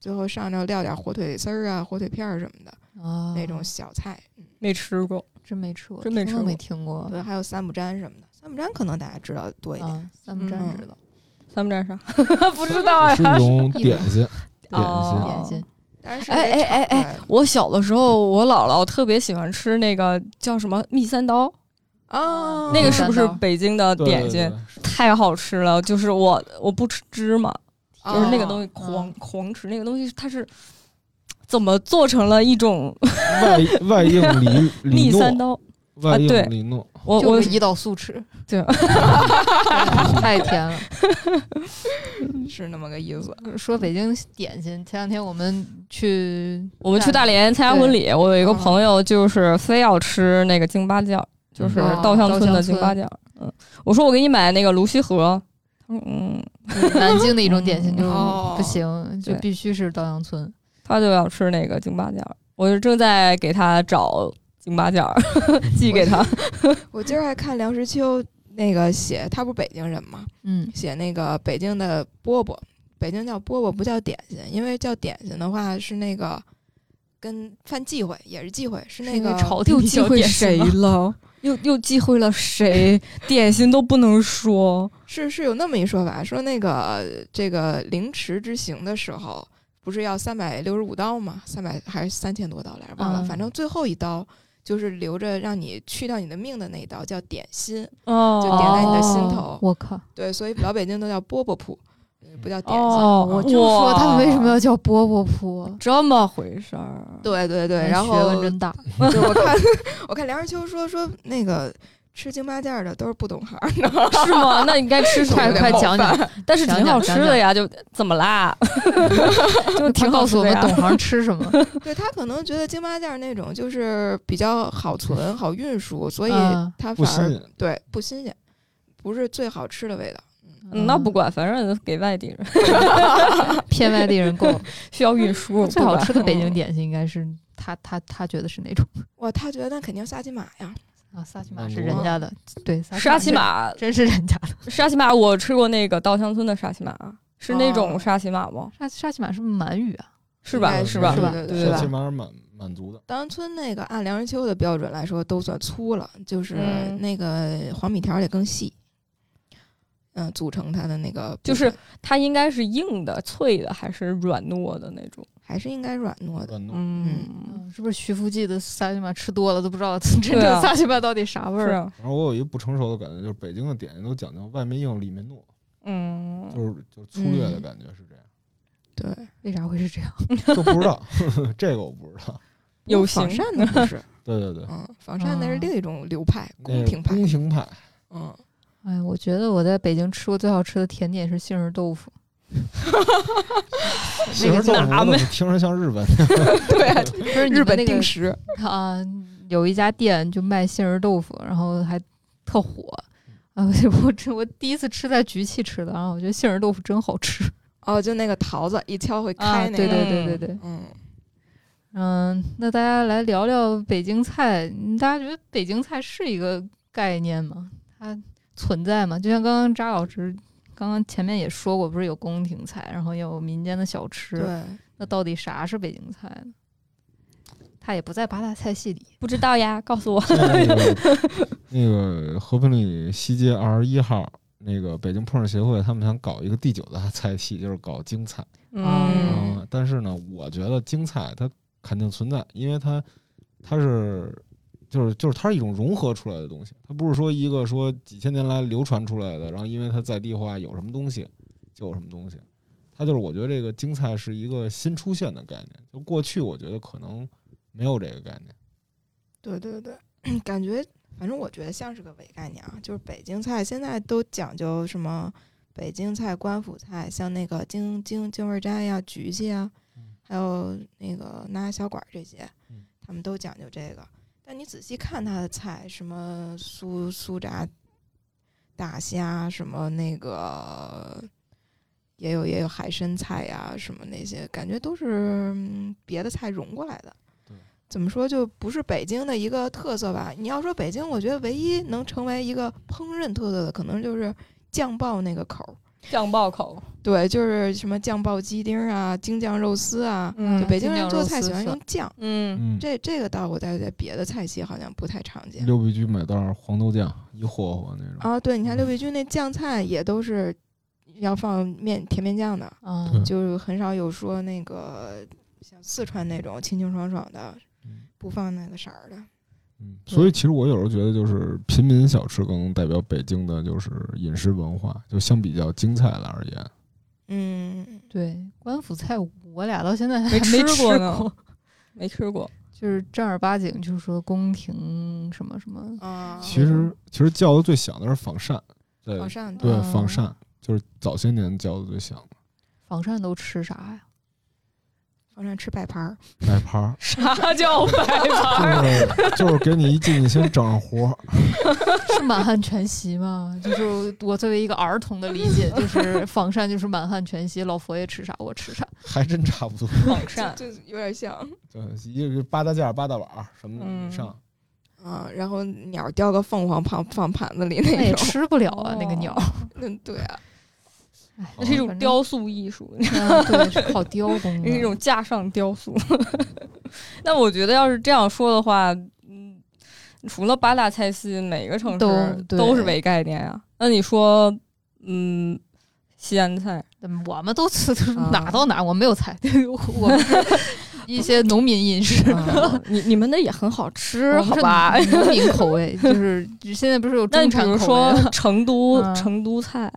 Speaker 4: 最后上头撂点火腿丝儿啊、火腿片儿什么的、
Speaker 1: 啊
Speaker 4: 那种小菜，嗯，
Speaker 2: 没吃过。
Speaker 1: 真没吃过，
Speaker 2: 真没吃过
Speaker 1: 没听过
Speaker 4: 对，还有三不沾什么的。三不沾可能大家知道多一点，
Speaker 1: 啊，三不沾
Speaker 4: 嗯
Speaker 1: 知道，
Speaker 2: 三不沾啥？[LAUGHS] 不知道呀
Speaker 3: 是。[LAUGHS] 一 [LAUGHS] 种点心，点
Speaker 2: 哦
Speaker 3: 心。
Speaker 1: 点心
Speaker 2: 哎
Speaker 4: 但是得
Speaker 2: 哎哎哎
Speaker 4: 炒出来
Speaker 2: 我小的时候，我姥姥特别喜欢吃那个叫什么蜜三刀，
Speaker 4: 啊，
Speaker 2: 那个是不是北京的
Speaker 3: 对
Speaker 2: 点心？太好吃了！就是我我不吃芝麻，就是那个东西
Speaker 4: 哦
Speaker 2: 狂、狂吃，那个东西它是怎么做成了一种
Speaker 3: 外外硬里里
Speaker 2: 蜜三，刀？
Speaker 3: 外
Speaker 2: 对
Speaker 3: 硬里糯。
Speaker 2: 我我
Speaker 1: 就是胰岛素吃，
Speaker 2: 对。[LAUGHS]
Speaker 1: 太甜了。[LAUGHS]
Speaker 4: 是那么个意思。
Speaker 1: 说北京点心，前两天我们去
Speaker 2: 我们去大连参加婚礼，我有一个朋友就是非要吃那个京八件儿，就是
Speaker 1: 哦
Speaker 2: 稻香村的京八件儿。嗯，我说我给你买那个泸溪河，嗯，
Speaker 1: 南京的一种点心就
Speaker 4: 哦
Speaker 1: 不行，就必须是稻香村。
Speaker 2: 他就要吃那个京八件儿。我就正在给他找京八件儿 [LAUGHS] 寄给他。[LAUGHS]
Speaker 4: 我今儿还看梁实秋那个写，他不是北京人吗，
Speaker 1: 嗯
Speaker 4: 写那个北京的饽饽，北京叫饽饽不叫点心，因为叫点心的话是那个跟犯忌讳，也是忌讳，是那个 [LAUGHS]
Speaker 1: 朝廷
Speaker 2: 忌讳谁了？又又忌讳了谁？点心都不能说。
Speaker 4: 是是有那么一说法，说那个这个凌迟之刑的时候，不是要三百六十五刀吗？三百还是三千多刀来着，忘了，
Speaker 1: 嗯
Speaker 4: 反正最后一刀就是留着让你去掉你的命的那一刀，叫点心。
Speaker 2: 哦
Speaker 4: 就点在你的心头
Speaker 1: 我靠，
Speaker 4: 对，所以老北京都叫饽饽铺。不叫点心。
Speaker 2: 哦，
Speaker 1: 我就说
Speaker 2: 他
Speaker 1: 们为什么要叫饽饽铺？
Speaker 2: 这么回事儿？
Speaker 4: 对对对，然后学
Speaker 1: 问真大。
Speaker 4: 对我看 [LAUGHS] 我看梁实秋说说那个吃京八件的都是不懂行的，[LAUGHS]
Speaker 2: 是吗？那你该吃什么 [LAUGHS]
Speaker 1: 快讲讲，
Speaker 2: 但是挺好吃的呀，就怎么啦？[LAUGHS] 就挺好
Speaker 1: 告诉我
Speaker 2: 吃的呀
Speaker 1: 们懂行吃什么。
Speaker 4: 对他可能觉得京八件那种就是比较好存、好运输，所以他反而
Speaker 3: 新鲜。
Speaker 4: 对不新鲜，不是最好吃的味道。
Speaker 2: 嗯那不管，反正给外地人
Speaker 1: 骗外地人够。
Speaker 2: 需要运输，
Speaker 1: 最好吃的北京点心应该是他他他觉得是哪种
Speaker 4: 哇，他觉得那肯定萨琪玛呀，
Speaker 1: 啊？沙琪玛是人家的，对，
Speaker 2: 沙琪玛，
Speaker 1: 真是人家的。[LAUGHS]
Speaker 2: 沙琪玛，我吃过那个稻香村的沙琪玛，是那种
Speaker 4: 哦
Speaker 2: 沙琪玛吗？
Speaker 1: 沙沙琪玛是不是满语啊？
Speaker 2: 是吧？是吧？
Speaker 1: 是吧
Speaker 4: 对
Speaker 2: 对
Speaker 3: 最
Speaker 1: 是吧
Speaker 3: 起码是满满足的。
Speaker 4: 稻香村那个按梁实秋的标准来说都算粗了，就是
Speaker 2: 嗯
Speaker 4: 那个黄米条也更细。嗯，组成它的那个部
Speaker 2: 就是
Speaker 4: 分
Speaker 2: 它应该是硬的、脆的，还是软糯的那种？
Speaker 4: 还是应该软糯的。
Speaker 3: 软糯，
Speaker 2: 嗯，
Speaker 1: 嗯，是不是徐福记的萨琪玛吃多了都不知道 [LAUGHS] 真正
Speaker 2: 对啊
Speaker 1: 萨琪玛到底啥味儿？
Speaker 2: 是啊，
Speaker 3: 然后我有一个不成熟的感觉，就是北京的点心都讲究外面硬里面糯，
Speaker 2: 嗯，
Speaker 3: 就是就是粗略的感觉是这样，
Speaker 4: 对，
Speaker 1: 为啥会是这样？[LAUGHS]
Speaker 3: 就不知道 [LAUGHS] 这个我不知道。
Speaker 2: 有
Speaker 4: 仿
Speaker 2: 型
Speaker 4: 膳的不是，
Speaker 3: 对对对，
Speaker 4: 嗯，仿膳那是
Speaker 1: 啊
Speaker 4: 另一种流派，宫廷派。
Speaker 3: 宫廷派，
Speaker 4: 嗯，
Speaker 1: 哎，我觉得我在北京吃过最好吃的甜点是杏仁豆腐。[LAUGHS]
Speaker 3: 杏仁豆腐
Speaker 2: 哪
Speaker 3: 我怎么听着像日本？[LAUGHS]
Speaker 4: 对啊，
Speaker 1: 不是你
Speaker 4: 日本定时。
Speaker 1: 啊，有一家店就卖杏仁豆腐，然后还特火。啊，[LAUGHS] 我这我第一次吃在局气吃的，然后我觉得杏仁豆腐真好吃。
Speaker 4: 哦，就那个桃子一敲会
Speaker 1: 啊，
Speaker 4: 开那个。
Speaker 1: 对对对
Speaker 2: 嗯
Speaker 1: 对对，
Speaker 4: 嗯，
Speaker 1: 嗯，那大家来聊聊北京菜。嗯大家觉得北京菜是一个概念吗？它存在嘛？就像刚刚扎老师刚刚前面也说过，不是有宫廷菜，然后也有民间的小吃。
Speaker 4: 对，
Speaker 1: 那到底啥是北京菜呢？它也不在八大菜系里。
Speaker 2: 不知道呀，告诉我。
Speaker 3: 那个 [LAUGHS] 那个和平里西街二十一号那个北京烹饪协会，他们想搞一个第九大菜系，就是搞京菜。
Speaker 2: 嗯
Speaker 3: 嗯，但是呢，我觉得京菜它肯定存在，因为它它是就是就是它是一种融合出来的东西，它不是说一个说几千年来流传出来的，然后因为它在地化有什么东西就有什么东西，它就是我觉得这个京菜是一个新出现的概念，就过去我觉得可能没有这个概念。
Speaker 4: 对对对，感觉反正我觉得像是个伪概念啊，就是北京菜现在都讲究什么北京菜、官府菜，像那个京京京味斋呀、局记啊
Speaker 3: 嗯，
Speaker 4: 还有那个南海小馆儿这些
Speaker 3: 嗯，
Speaker 4: 他们都讲究这个。但你仔细看他的菜，什么酥酥炸大虾，什么那个也有也有海参菜呀，什么那些，感觉都是、嗯别的菜融过来的。怎么说就不是北京的一个特色吧？你要说北京，我觉得唯一能成为一个烹饪特色的，可能就是酱爆那个口儿。
Speaker 2: 酱爆口，
Speaker 4: 对，就是什么酱爆鸡丁儿啊、京酱肉丝啊。
Speaker 2: 嗯
Speaker 4: 就北京人做菜喜欢用酱，
Speaker 2: 嗯，
Speaker 3: 嗯，
Speaker 4: 这这个倒我在在别的菜系好像不太常见。
Speaker 3: 六必居买袋儿黄豆酱一和和那种。
Speaker 4: 啊，对，你看
Speaker 3: 嗯
Speaker 4: 六必居那酱菜也都是要放面甜面酱的，就很少有说那个像四川那种清清爽爽的
Speaker 3: 嗯
Speaker 4: 不放那个色儿的。
Speaker 3: 嗯，所以其实我有时候觉得，就是平民小吃更能代表北京的，就是饮食文化。就相比较京菜来而言，
Speaker 4: 嗯，
Speaker 1: 对，官府菜我俩到现在还
Speaker 2: 没
Speaker 1: 吃
Speaker 2: 吃过。呢，[LAUGHS] 没吃过。
Speaker 1: 就是正儿八经，就是说宫廷什么什么，
Speaker 4: 啊，
Speaker 3: 其实其实叫的最响的是仿膳，对
Speaker 4: 仿膳
Speaker 3: 对
Speaker 1: 啊
Speaker 3: 仿膳，就是早些年叫的最响的。
Speaker 1: 仿膳都吃啥呀？
Speaker 4: 反正吃摆盘儿，
Speaker 3: 摆盘儿，
Speaker 2: 啥叫摆盘？
Speaker 3: 就是就是给你一进去先整上活儿，[LAUGHS]
Speaker 1: 是满汉全席吗？就是我作为一个儿童的理解，就是仿膳就是满汉全席，老佛爷吃啥我吃啥。[LAUGHS]
Speaker 3: 还真差不多。
Speaker 2: 仿膳，
Speaker 4: 就有点像 [LAUGHS]
Speaker 3: 对，一个八大件儿、八大碗儿什么的
Speaker 2: 嗯
Speaker 3: 以上。
Speaker 4: 啊。然后鸟叼个凤凰放放盘子里
Speaker 1: 那
Speaker 4: 种，
Speaker 1: 吃不了啊，那个鸟。
Speaker 4: 嗯，对啊，
Speaker 1: 哎
Speaker 2: 那是一种雕塑艺术，
Speaker 1: 啊对，是靠雕工的。[LAUGHS]
Speaker 2: 是一种架上雕塑。[LAUGHS] 那我觉得，要是这样说的话，嗯，除了八大菜系，每个城市
Speaker 1: 对
Speaker 2: 都是伪概念啊。那你说，嗯，西安菜，
Speaker 1: 嗯我们都吃 [LAUGHS]
Speaker 2: 啊
Speaker 1: 哪到哪，我没有菜，我们是一些农民饮食。
Speaker 2: 啊你你们那也很好吃，好吧？
Speaker 1: 农民口味就是现在不是有
Speaker 2: 那你比如
Speaker 1: 中产口味
Speaker 2: 说成都
Speaker 1: 嗯
Speaker 2: 成都菜，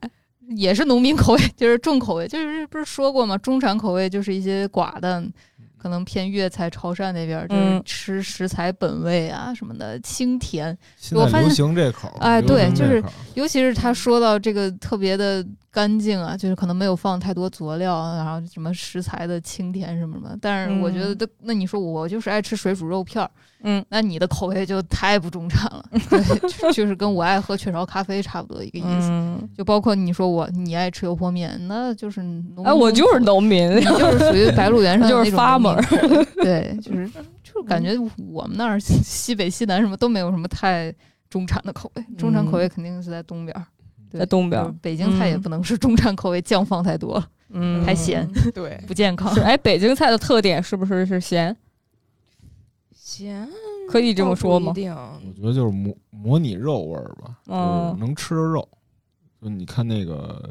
Speaker 1: 也是农民口味，[LAUGHS] 就是重口味，就是不是说过吗？中产口味就是一些寡淡，可能偏粤菜、潮汕那边，就是
Speaker 2: 嗯
Speaker 1: 吃食材本味啊什么的，清甜。
Speaker 3: 现
Speaker 1: 我发现
Speaker 3: 在流行这口，
Speaker 1: 哎对就是尤其是他说到这个特别的干净啊，就是可能没有放太多佐料啊，然后什么食材的清甜什么什么。但是我觉得那你说我就是爱吃水煮肉片儿，
Speaker 2: 嗯，
Speaker 1: 那你的口味就太不中产了，[LAUGHS] 对，就就是跟我爱喝雀巢咖啡差不多一个意思。
Speaker 2: 嗯，
Speaker 1: 就包括你说我你爱吃油泼面，那就是农
Speaker 2: 哎，我就是
Speaker 1: 农
Speaker 2: 农民，
Speaker 1: 你 [LAUGHS] 就是属于白鹿原上的
Speaker 2: 就是
Speaker 1: 那种农
Speaker 2: farmer
Speaker 1: 民口味对，就是就是感觉我们那儿西北西南什么都没有什么太中产的口味，中产口味肯定是在东边
Speaker 2: 在东边
Speaker 1: 北京菜也
Speaker 2: 嗯
Speaker 1: 不能是中餐口味，酱放太多了，
Speaker 2: 嗯，
Speaker 1: 太咸
Speaker 4: 对，[LAUGHS]
Speaker 1: 不健康
Speaker 2: 是。哎，北京菜的特点是不是是咸？
Speaker 4: 咸
Speaker 2: 可以这么说吗
Speaker 4: 倒不一？定，
Speaker 3: 我觉得就是模模拟肉味儿吧，
Speaker 2: 嗯
Speaker 3: 就是能吃的肉。就你看那个，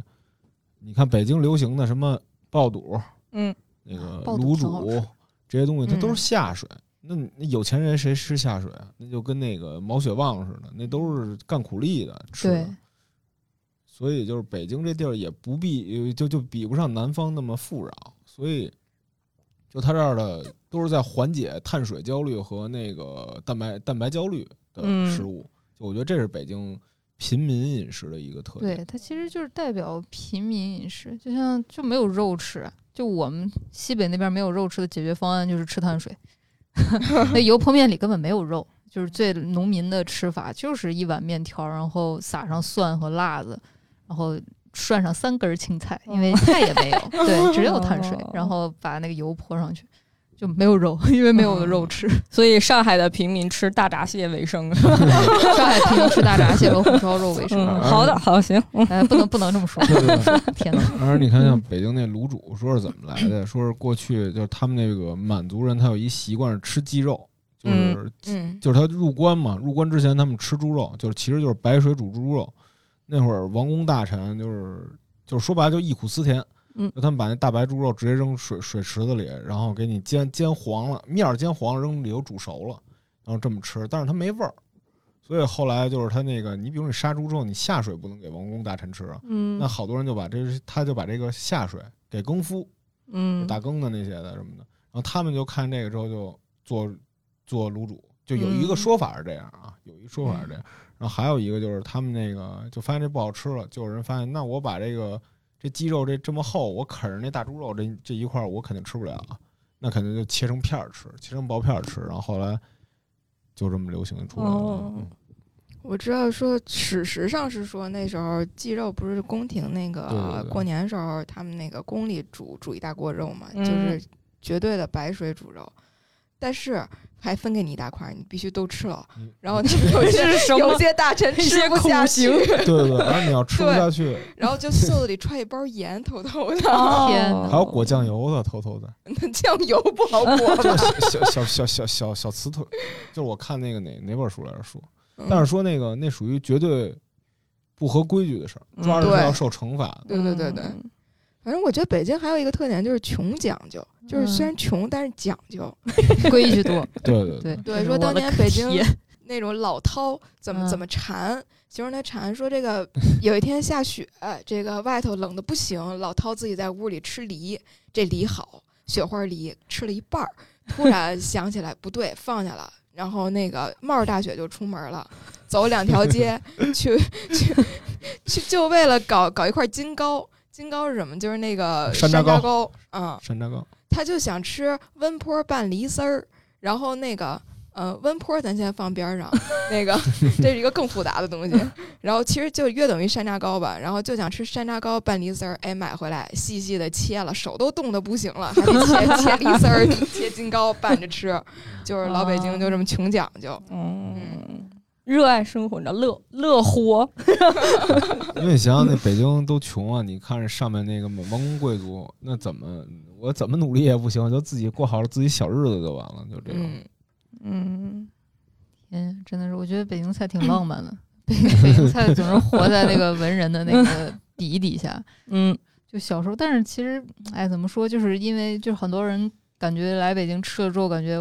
Speaker 3: 你看北京流行的什么爆肚，
Speaker 2: 嗯，
Speaker 3: 那个卤煮这些东西，它都是
Speaker 4: 嗯
Speaker 3: 下水。那那有钱人谁吃下水啊？那就跟那个毛血旺似的，那都是干苦力的吃所以就是北京这地儿也不必就就比不上南方那么富饶，所以就它这儿的都是在缓解碳水焦虑和那个蛋白蛋白焦虑的
Speaker 2: 嗯
Speaker 3: 食物。就我觉得这是北京平民饮食的一个特点。
Speaker 1: 对，它其实就是代表平民饮食，就像就没有肉吃啊，就我们西北那边没有肉吃的解决方案就是吃碳水，[LAUGHS] 那油泼面里根本没有肉，就是最农民的吃法就是一碗面条，然后撒上蒜和辣子，然后涮上三根青菜，因为菜也没有，[LAUGHS] 对，只有碳水
Speaker 2: 哦，
Speaker 1: 然后把那个油泼上去。就没有肉，因为没有肉吃。
Speaker 2: 所以上海的平民吃大闸蟹为生。[LAUGHS]
Speaker 1: 上海平民吃大闸蟹和红烧肉为生。
Speaker 2: 嗯，好的，好行，嗯
Speaker 1: 哎，不能不能这么说。
Speaker 3: 对对对。
Speaker 1: 天哪！
Speaker 3: 而你看，像北京那卤煮，说是怎么来的？说是过去就是他们那个满族人，他有一习惯是吃鸡肉，就是、
Speaker 4: 嗯，
Speaker 3: 就是他入关嘛，入关之前他们吃猪肉，就是其实就是白水煮猪肉。那会儿王公大臣就是就是说白了就忆苦思甜，
Speaker 2: 嗯。
Speaker 3: 就他们把那大白猪肉直接扔水水池子里，然后给你煎煎黄了，面儿煎黄，扔里头煮熟了，然后这么吃，但是它没味儿。所以后来就是他那个，你比如你杀猪之后，你下水不能给王公大臣吃啊，
Speaker 2: 嗯。
Speaker 3: 那好多人就把这他就把这个下水给更夫，
Speaker 2: 嗯。
Speaker 3: 打更的那些的什么的，然后他们就看这个之后就做做卤煮，就有一个
Speaker 2: 嗯。
Speaker 3: 说法是这样啊，有一个说法是这样，然后还有一个就是他们那个就发现这不好吃了，就有人发现那我把这个这鸡肉这这么厚，我啃着那大猪肉这这一块儿我肯定吃不了啊，那肯定就切成片儿吃，切成薄片儿吃，然后后来就这么流行出来了。
Speaker 2: 哦
Speaker 3: 嗯。
Speaker 4: 我知道说史实上是说那时候鸡肉不是宫廷那个过年时候他们那个宫里煮煮一大锅肉嘛，
Speaker 2: 嗯。
Speaker 4: 就是绝对的白水煮肉，但是还分给你一大块儿，你必须都吃了
Speaker 3: 嗯。
Speaker 4: 然后有 [LAUGHS] 些
Speaker 2: 什么
Speaker 4: 有些大臣吃不下
Speaker 2: 苦行
Speaker 4: 去，
Speaker 3: 对对然后你要吃不下去，[LAUGHS]
Speaker 4: 然后就袖子里揣一包盐，偷偷的，
Speaker 2: 哦
Speaker 1: 天哪
Speaker 3: 还有裹酱油的，偷偷的。
Speaker 4: 那酱油不好裹 [LAUGHS]
Speaker 3: 就
Speaker 4: 吧？
Speaker 3: 小小小小小小瓷腿，就是我看那个哪哪本书来着说，
Speaker 4: 嗯
Speaker 3: 但是说那个那属于绝对不合规矩的事儿，抓着要受惩罚的。
Speaker 4: 对对对对，
Speaker 2: 嗯
Speaker 4: 反正我觉得北京还有一个特点就是穷讲究，就是虽
Speaker 1: 嗯
Speaker 4: 然穷但是讲究。[LAUGHS]
Speaker 1: 规矩多，[LAUGHS]
Speaker 3: 对对
Speaker 1: 对
Speaker 4: 对，说当年北京 [LAUGHS] 那种老饕怎么
Speaker 1: 嗯
Speaker 4: 怎么馋，形容他馋，说这个有一天下雪，这个外头冷的不行，老饕自己在屋里吃梨，这梨好，雪花梨吃了一半儿，突然想起来不对，放下了。然后那个冒着大雪就出门了，走两条街去去去，就为了搞搞一块金糕。金糕是什么？就是那个
Speaker 3: 山楂糕
Speaker 4: 楂糕，嗯，
Speaker 3: 山楂糕，
Speaker 4: 他就想吃温坡拌梨丝儿，然后那个呃温坡咱先放边儿上，[LAUGHS] 那个 [LAUGHS] 这是一个更复杂的东西，然后其实就约等于山楂糕吧，然后就想吃山楂糕拌梨丝儿，哎买回来细细的切了，手都冻得不行了，还得切 [LAUGHS] 切梨丝儿，切金糕拌着吃，就是老北京就这么穷讲究，
Speaker 2: 嗯，热爱生活，你知道乐乐活，
Speaker 3: 因为你想想那北京都穷啊，你看着上面那个王公贵族，那怎么我怎么努力也不行，就自己过好了自己小日子就完了，就这种。
Speaker 4: 嗯，
Speaker 2: 嗯，
Speaker 1: 天，真的是，我觉得北京菜挺浪漫的。[LAUGHS] 北北京菜总是活在那个文人的那个 [LAUGHS] 底底下。
Speaker 2: 嗯
Speaker 1: 就小时候，但是其实，哎，怎么说？就是因为就是很多人感觉来北京吃了之后，感觉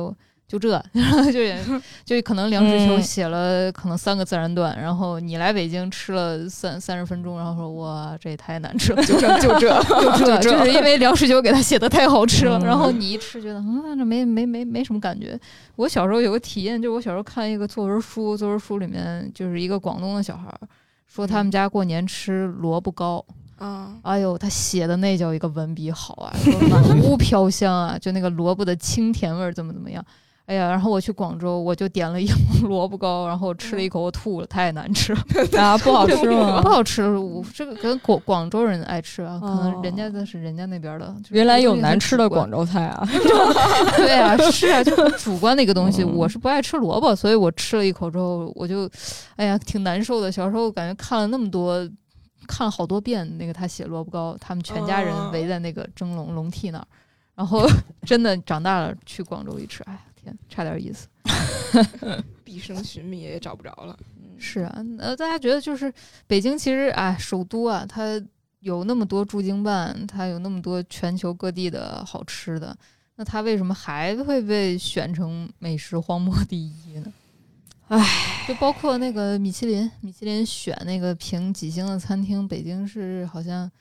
Speaker 1: 就这，[LAUGHS] 就也 [LAUGHS] 就可能梁实秋
Speaker 2: 嗯
Speaker 1: 写了可能三个自然段，然后你来北京吃了三三十分钟，然后说哇这也太难吃了，
Speaker 4: 就这就这，
Speaker 1: 就这，[LAUGHS] 就是因为梁实秋给他写的太好吃了，
Speaker 2: 嗯
Speaker 1: 然后你一吃觉得嗯，这没没没没什么感觉。我小时候有个体验，就是我小时候看一个作文书，作文书里面就是一个广东的小孩儿说他们家过年吃萝卜糕，
Speaker 4: 啊，
Speaker 1: 哎呦，他写的那叫一个文笔好啊，说满屋飘香啊，就那个萝卜的清甜味儿怎么怎么样。哎呀，然后我去广州，我就点了一 [LAUGHS] 笼萝卜糕，然后我吃了一口，我吐了，太难吃了。[LAUGHS]
Speaker 2: 啊，不好吃吗 [LAUGHS]
Speaker 1: 不？好吃，我这个跟广广州人爱吃啊，可能
Speaker 2: 哦
Speaker 1: 人家的是人家那边的。就是
Speaker 2: 原来有难吃的广州菜啊！
Speaker 1: 对啊，是啊，就很主观的一个东西。
Speaker 2: 嗯
Speaker 1: 我是不爱吃萝卜，所以我吃了一口之后，我就，哎呀，挺难受的。小时候感觉看了那么多，看了好多遍那个他写萝卜糕，他们全家
Speaker 4: 哦
Speaker 1: 人围在那个蒸笼笼屉那儿，然后真的长大了去广州一吃，哎呀天，差点意思。[LAUGHS]
Speaker 4: 毕生寻觅也找不着了。
Speaker 1: 是啊，呃，大家觉得就是北京其实哎，首都啊，它有那么多驻京办，它有那么多全球各地的好吃的，那它为什么还会被选成美食荒漠第一呢？
Speaker 2: 唉，
Speaker 1: 就包括那个米其林，米其林选那个评几星的餐厅，北京是好像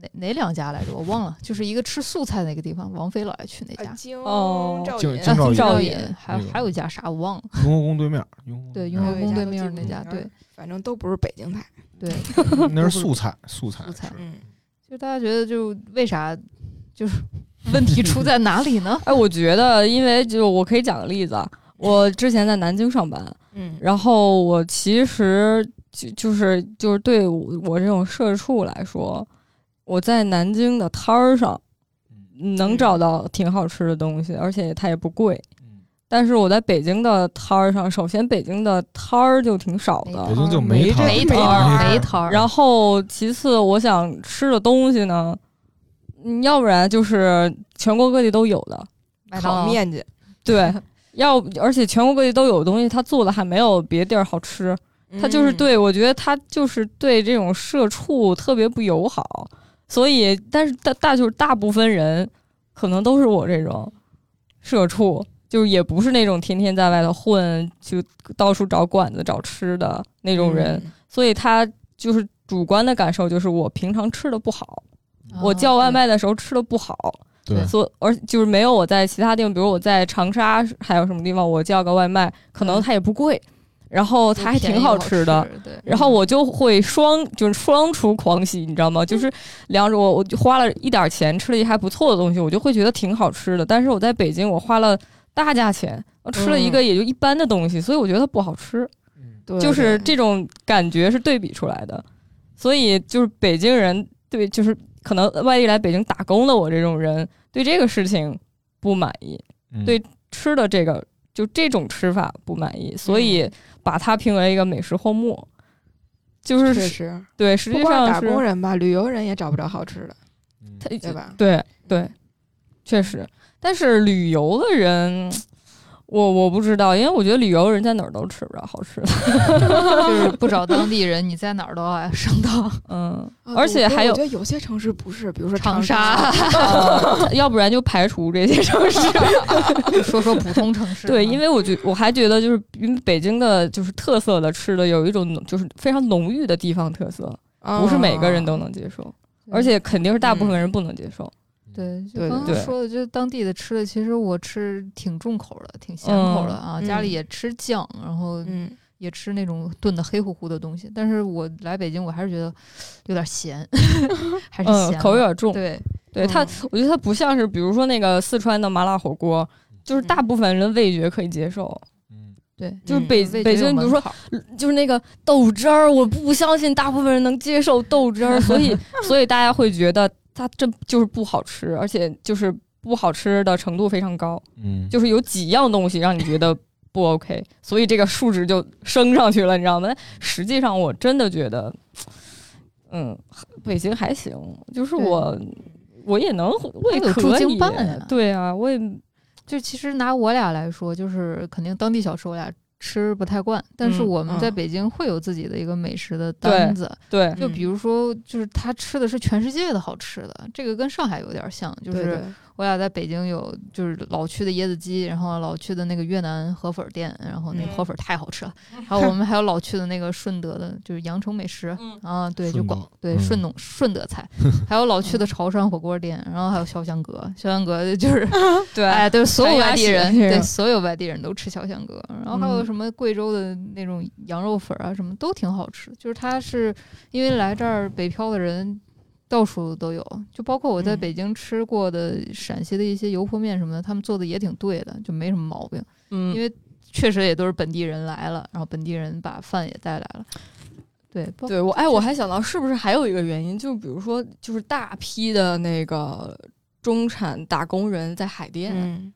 Speaker 1: 哪哪两家来着？我忘了，就是一个吃素菜那个地方，王菲老爱去那家。
Speaker 2: 哦
Speaker 3: 京
Speaker 4: 兆尹
Speaker 1: 啊，
Speaker 3: 京兆尹
Speaker 1: 兆
Speaker 2: 尹
Speaker 1: 尹，还还有一家啥我忘了，
Speaker 3: 雍和宫对面，雍和宫
Speaker 1: 对，
Speaker 3: 面
Speaker 1: 雍和宫对面那家，对
Speaker 4: 反正都不是北京菜。[LAUGHS]
Speaker 1: 对，[LAUGHS]
Speaker 3: 那是素菜，素菜
Speaker 1: 素菜
Speaker 3: 是
Speaker 4: 嗯，
Speaker 1: 就大家觉得就为啥就是问题出在哪里呢？[LAUGHS]
Speaker 2: 哎，我觉得，因为就我可以讲个例子啊，我之前在南京上班，
Speaker 4: 嗯，
Speaker 2: 然后我其实就就是就是对我我这种社畜来说，我在南京的摊儿上能找到挺好吃的东西，而且它也不贵。
Speaker 3: 嗯
Speaker 2: 但是我在北京的摊儿上，首先北京的摊儿就挺少的
Speaker 3: 北，京就
Speaker 4: 没
Speaker 3: 摊儿
Speaker 1: 没
Speaker 4: 没
Speaker 1: 摊儿，没摊儿。
Speaker 2: 然后其次我想吃的东西呢，嗯要不然就是全国各地都有的，
Speaker 4: 烤面筋，
Speaker 2: 对，要而且全国各地都有的东西，他做的还没有别地儿好吃。他就是
Speaker 4: 嗯
Speaker 2: 对我觉得他就是对这种社畜特别不友好，所以但是大大就是大部分人可能都是我这种社畜，就是也不是那种天天在外头混，就到处找馆子找吃的那种人，
Speaker 4: 嗯。
Speaker 2: 所以他就是主观的感受就是我平常吃的不好，
Speaker 1: 啊
Speaker 2: 我叫外卖的时候吃的不好，
Speaker 3: 对，
Speaker 2: 所而就是没有我在其他地方，比如我在长沙还有什么地方，我叫个外卖，可能它也不贵，然后它还挺好吃的。，
Speaker 1: 对，
Speaker 2: 然后我就会双就是双厨狂喜，你知道吗？就是两种，我我就花了一点钱吃了一还不错的东西，我就会觉得挺好吃的。但是我在北京，我花了大价钱，我吃了一个也就一般的东西，所以我觉得它不好吃。
Speaker 4: 对
Speaker 2: 就是这种感觉是对比出来的。所以就是北京人对，就是可能外地来北京打工的我这种人，对这个事情不满意，
Speaker 3: 嗯
Speaker 2: 对吃的这个就这种吃法不满意，所以
Speaker 4: 嗯
Speaker 2: 把它评为一个美食荒漠。就是
Speaker 4: 确实，
Speaker 2: 对，实际上打
Speaker 4: 工人吧，旅游人也找不着好吃的，
Speaker 3: 嗯
Speaker 4: 对吧？
Speaker 2: 对对，确实。但是旅游的人，我我不知道，因为我觉得旅游人在哪儿都吃不着好吃的。[LAUGHS]
Speaker 1: 就是不找当地人，[LAUGHS] 你在哪儿都爱上当。[LAUGHS]
Speaker 2: 嗯，
Speaker 4: 啊
Speaker 2: 而且还有
Speaker 4: 我我觉得有些城市不是，比如说
Speaker 1: 长
Speaker 4: 沙，
Speaker 2: 呃要不然就排除这些城市。
Speaker 1: 说说普通城市啊。
Speaker 2: 对，因为我觉我还觉得就是因为北京的就是特色的吃的有一种浓就是非常浓郁的地方特色，不是每个人都能接受，而且肯定是大部分人不能接受。
Speaker 1: 对，就刚刚说的，就是当地的吃的，其实我吃挺重口的，挺咸口的啊。
Speaker 4: 嗯
Speaker 1: 家里也吃酱，然后
Speaker 4: 嗯，
Speaker 1: 也吃那种炖的黑乎乎的东西。但是我来北京，我还是觉得有点咸，[LAUGHS] 还是
Speaker 2: 嗯
Speaker 1: 咸，了，
Speaker 2: 口味有点重。
Speaker 1: 对，
Speaker 2: 对它
Speaker 4: 嗯，
Speaker 2: 我觉得它不像是比如说那个四川的麻辣火锅，就是大部分人味觉可以接受。
Speaker 3: 嗯
Speaker 1: 对，
Speaker 2: 就是
Speaker 4: 嗯
Speaker 2: 北北京，比如说就是那个豆汁儿，我不相信大部分人能接受豆汁儿，所以 [LAUGHS] 所以大家会觉得它真就是不好吃，而且就是不好吃的程度非常高，
Speaker 3: 嗯，
Speaker 2: 就是有几样东西让你觉得不 OK，所以这个数值就升上去了，你知道吗？但实际上我真的觉得，嗯，北京还行，就是我我也能我也可以
Speaker 1: 办呀
Speaker 2: 对啊，我也
Speaker 1: 就其实拿我俩来说，就是肯定当地小吃我俩吃不太惯，但是
Speaker 2: 嗯
Speaker 1: 我们在
Speaker 4: 嗯
Speaker 1: 北京会有自己的一个美食的单子。
Speaker 2: 对
Speaker 1: 就比如说，就是他吃的是全世界的好吃的，这个跟上海有点像，就是我俩在北京有就是老去的椰子鸡，然后老去的那个越南河粉店，然后那河粉太好吃了。还有我们还有老去的那个顺德的，就是阳城美食
Speaker 2: 嗯。
Speaker 1: 啊，对，就广对
Speaker 3: 嗯。
Speaker 1: 顺农顺德菜，[LAUGHS] 还有老去的潮汕火锅店，然后还有潇湘阁，潇湘阁就是 [LAUGHS]
Speaker 2: 对
Speaker 1: 哎，对，所有外地人，对，所有外地人都吃潇湘阁，然后还有
Speaker 2: 嗯。
Speaker 1: 什么贵州的那种羊肉粉啊，什么都挺好吃。就是它是因为来这儿北漂的人到处都有，就包括我在
Speaker 4: 嗯
Speaker 1: 北京吃过的陕西的一些油泼面什么的，他们做的也挺对的，就没什么毛病。
Speaker 2: 嗯
Speaker 1: 因为确实也都是本地人来了，然后本地人把饭也带来了。对，包
Speaker 2: 对我哎，我还想到是不是还有一个原因，就比如说，就是大批的那个中产打工人在海淀，
Speaker 4: 嗯，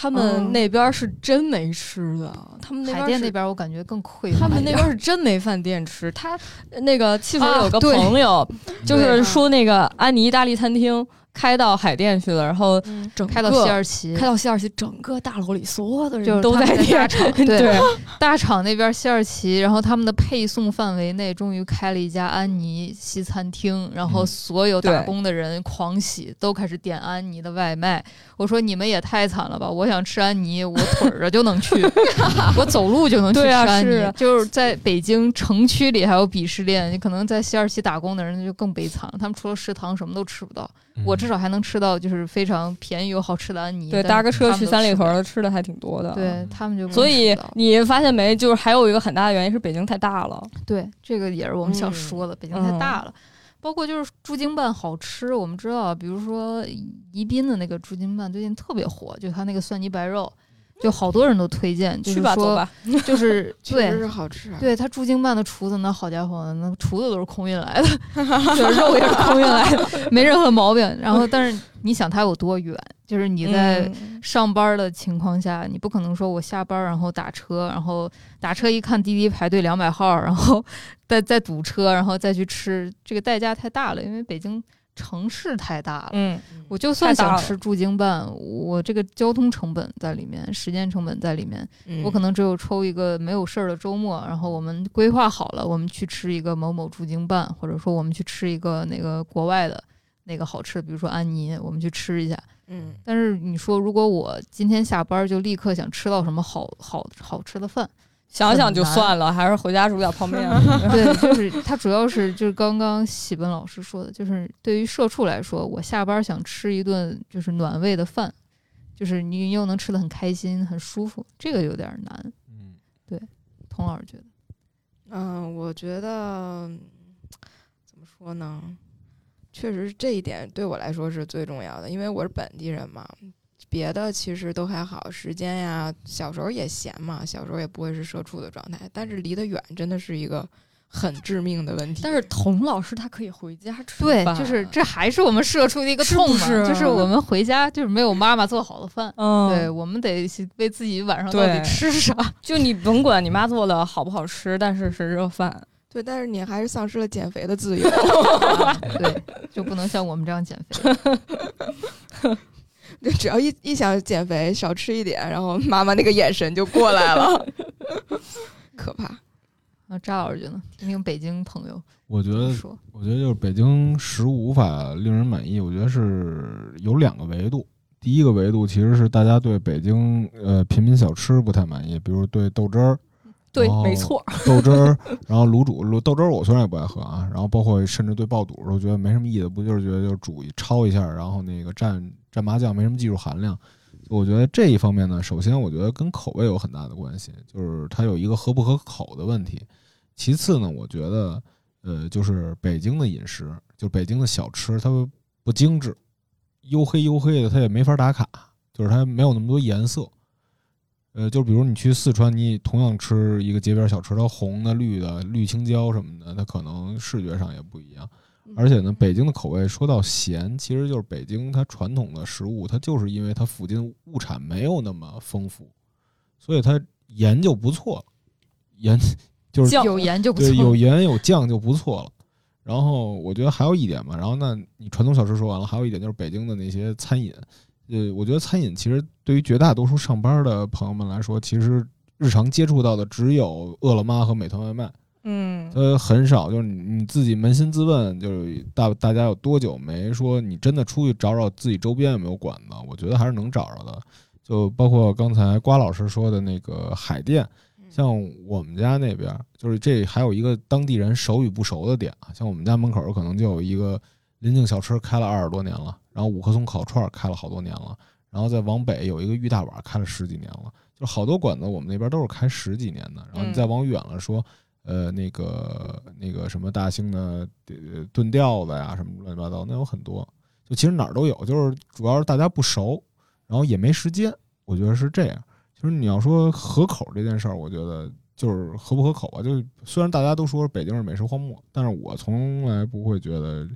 Speaker 2: 他
Speaker 4: 哦
Speaker 2: 们那边是真没吃的，他们那边
Speaker 1: 海淀那边我感觉更匮乏。
Speaker 2: 他们那边是真没饭店吃。他那个汽水
Speaker 1: 啊
Speaker 2: 有个朋友，[LAUGHS] 就是说那个安妮意大利餐厅开到海淀去了，然后
Speaker 4: 嗯
Speaker 2: 整
Speaker 1: 开到西二旗，
Speaker 2: 开到西二旗，整个大楼里所有的人都
Speaker 1: 在大。厂，[LAUGHS]
Speaker 2: 对
Speaker 1: 对，[LAUGHS] 大厂那边西二旗，然后他们的配送范围内终于开了一家安妮西餐厅，然后
Speaker 3: 嗯
Speaker 1: 所有打工的人狂喜，都开始点安妮的外卖。我说你们也太惨了吧！我想吃安妮，我腿着就能去，[LAUGHS] 我走路就能去吃安妮。
Speaker 2: 啊
Speaker 1: 就是在北京城区里还有鄙视链，你可能在西二旗打工的人就更悲惨了，他们除了食堂什么都吃不到。我至少还能吃到就是非常便宜又好吃的安妮。
Speaker 2: 对，搭个车去三里屯
Speaker 1: 吃
Speaker 2: 的还挺多的。
Speaker 1: 对他们就
Speaker 2: 所以你发现没？就是还有一个很大的原因是北京太大了。
Speaker 1: 对，这个也是我们想
Speaker 4: 嗯
Speaker 1: 说的，北京太大了。包括就是驻京办好吃，我们知道，比如说宜宾的那个驻京办最近特别火，就他那个蒜泥白肉，就好多人都推荐，就是说
Speaker 2: 吧。
Speaker 1: 就是 [LAUGHS]
Speaker 4: 确实
Speaker 1: 对
Speaker 4: 是好吃。
Speaker 1: 对，他驻京办的厨子那好家伙，那厨子都是空运来的，[LAUGHS] 就是肉也是空运来的，没任何毛病。然后，但是你想他有多远？就是你在
Speaker 2: 嗯
Speaker 1: 上班的情况下，你不可能说我下班然后打车，然后打车一看滴滴排队两百号，然后 [LAUGHS] 再再堵车，然后再去吃，这个代价太大了，因为北京城市太大了。
Speaker 2: 嗯，
Speaker 1: 我就算想吃驻京办，我这个交通成本在里面，时间成本在里面，
Speaker 4: 嗯
Speaker 1: 我可能只有抽一个没有事儿的周末，然后我们规划好了，我们去吃一个某某驻京办，或者说我们去吃一个那个国外的那个好吃的，比如说安妮，我们去吃一下。
Speaker 4: 嗯
Speaker 1: 但是你说，如果我今天下班就立刻想吃到什么好好好吃的饭，
Speaker 2: 想想就算了，还是回家煮点泡面。[LAUGHS] [LAUGHS]
Speaker 1: 对，就是它主要是就是刚刚喜本老师说的，就是对于社畜来说，我下班想吃一顿就是暖胃的饭，就是你又能吃的很开心、很舒服，这个有点难。
Speaker 3: 嗯
Speaker 1: 童老师觉得，
Speaker 4: 嗯，我觉得嗯怎么说呢？确实这一点对我来说是最重要的，因为我是本地人嘛。别的其实都还好，时间呀，小时候也闲嘛，小时候也不会是社畜的状态。但是离得远真的是一个很致命的问题。
Speaker 2: 但是童老师他可以回家吃
Speaker 1: 对，就是这还是我们社畜的一个痛嘛，就是我们回家就是没有妈妈做好的饭。
Speaker 2: 嗯，
Speaker 1: 对，我们得为自己晚上到底吃啥。
Speaker 2: 就你甭管你妈做的好不好吃，但是是热饭。
Speaker 4: 对，但是你还是丧失了减肥的自由。[LAUGHS]
Speaker 1: 啊对，就不能像我们这样减肥。[LAUGHS]
Speaker 4: 就只要一一想减肥，少吃一点，然后妈妈那个眼神就过来了，[LAUGHS] 可怕。
Speaker 1: 那，扎老师觉得，听听北京朋友
Speaker 3: 我觉得，我觉得就是北京食物无法令人满意，我觉得是有两个维度。第一个维度其实是大家对北京呃平民小吃不太满意，比如对豆汁儿、
Speaker 2: 对，
Speaker 3: 哦
Speaker 2: 没错。
Speaker 3: 豆汁儿，然后卤煮、卤豆汁儿我虽然也不爱喝啊，然后包括甚至对爆肚都觉得没什么意思，不就是觉得就是煮一焯一下，然后那个蘸蘸麻酱没什么技术含量。我觉得这一方面呢，首先我觉得跟口味有很大的关系，就是它有一个合不合口的问题。其次呢，我觉得呃，就是北京的饮食，就北京的小吃，它不精致，黝黑黝黑的，它也没法打卡，就是它没有那么多颜色。呃，就比如你去四川，你同样吃一个街边小吃，它红的、绿的、绿青椒什么的，它可能视觉上也不一样。而且呢，北京的口味说到咸，其实就是北京它传统的食物，它就是因为它附近物产没有那么丰富，所以它盐就不错了，盐就是
Speaker 2: 酱
Speaker 1: 有盐就不错
Speaker 3: 对，有盐有酱就不错了。然后我觉得还有一点嘛，然后那你传统小吃说完了，还有一点就是北京的那些餐饮，呃，我觉得餐饮其实对于绝大多数上班的朋友们来说，其实日常接触到的只有饿了么和美团外卖。
Speaker 2: 嗯
Speaker 3: 呃很少，就是你你自己扪心自问，就是大大家有多久没说你真的出去找找自己周边有没有馆子？我觉得还是能找着的。就包括刚才瓜老师说的那个海淀，像我们家那边，就是这还有一个当地人熟与不熟的点啊。像我们家门口可能就有一个临近小吃开了二十多年了，然后五棵松烤串开了好多年了，然后再往北有一个玉大碗开了十几年了，就好多馆子我们那边都是开十几年的。然后你再往远了说。呃，那个那个什么大兴的呃炖吊子呀，什么乱七八糟，那有很多。就其实哪儿都有，就是主要是大家不熟，然后也没时间。我觉得是这样。其实你要说合口这件事儿，我觉得就是合不合口啊。就虽然大家都说北京是美食荒漠，但是我从来不会觉得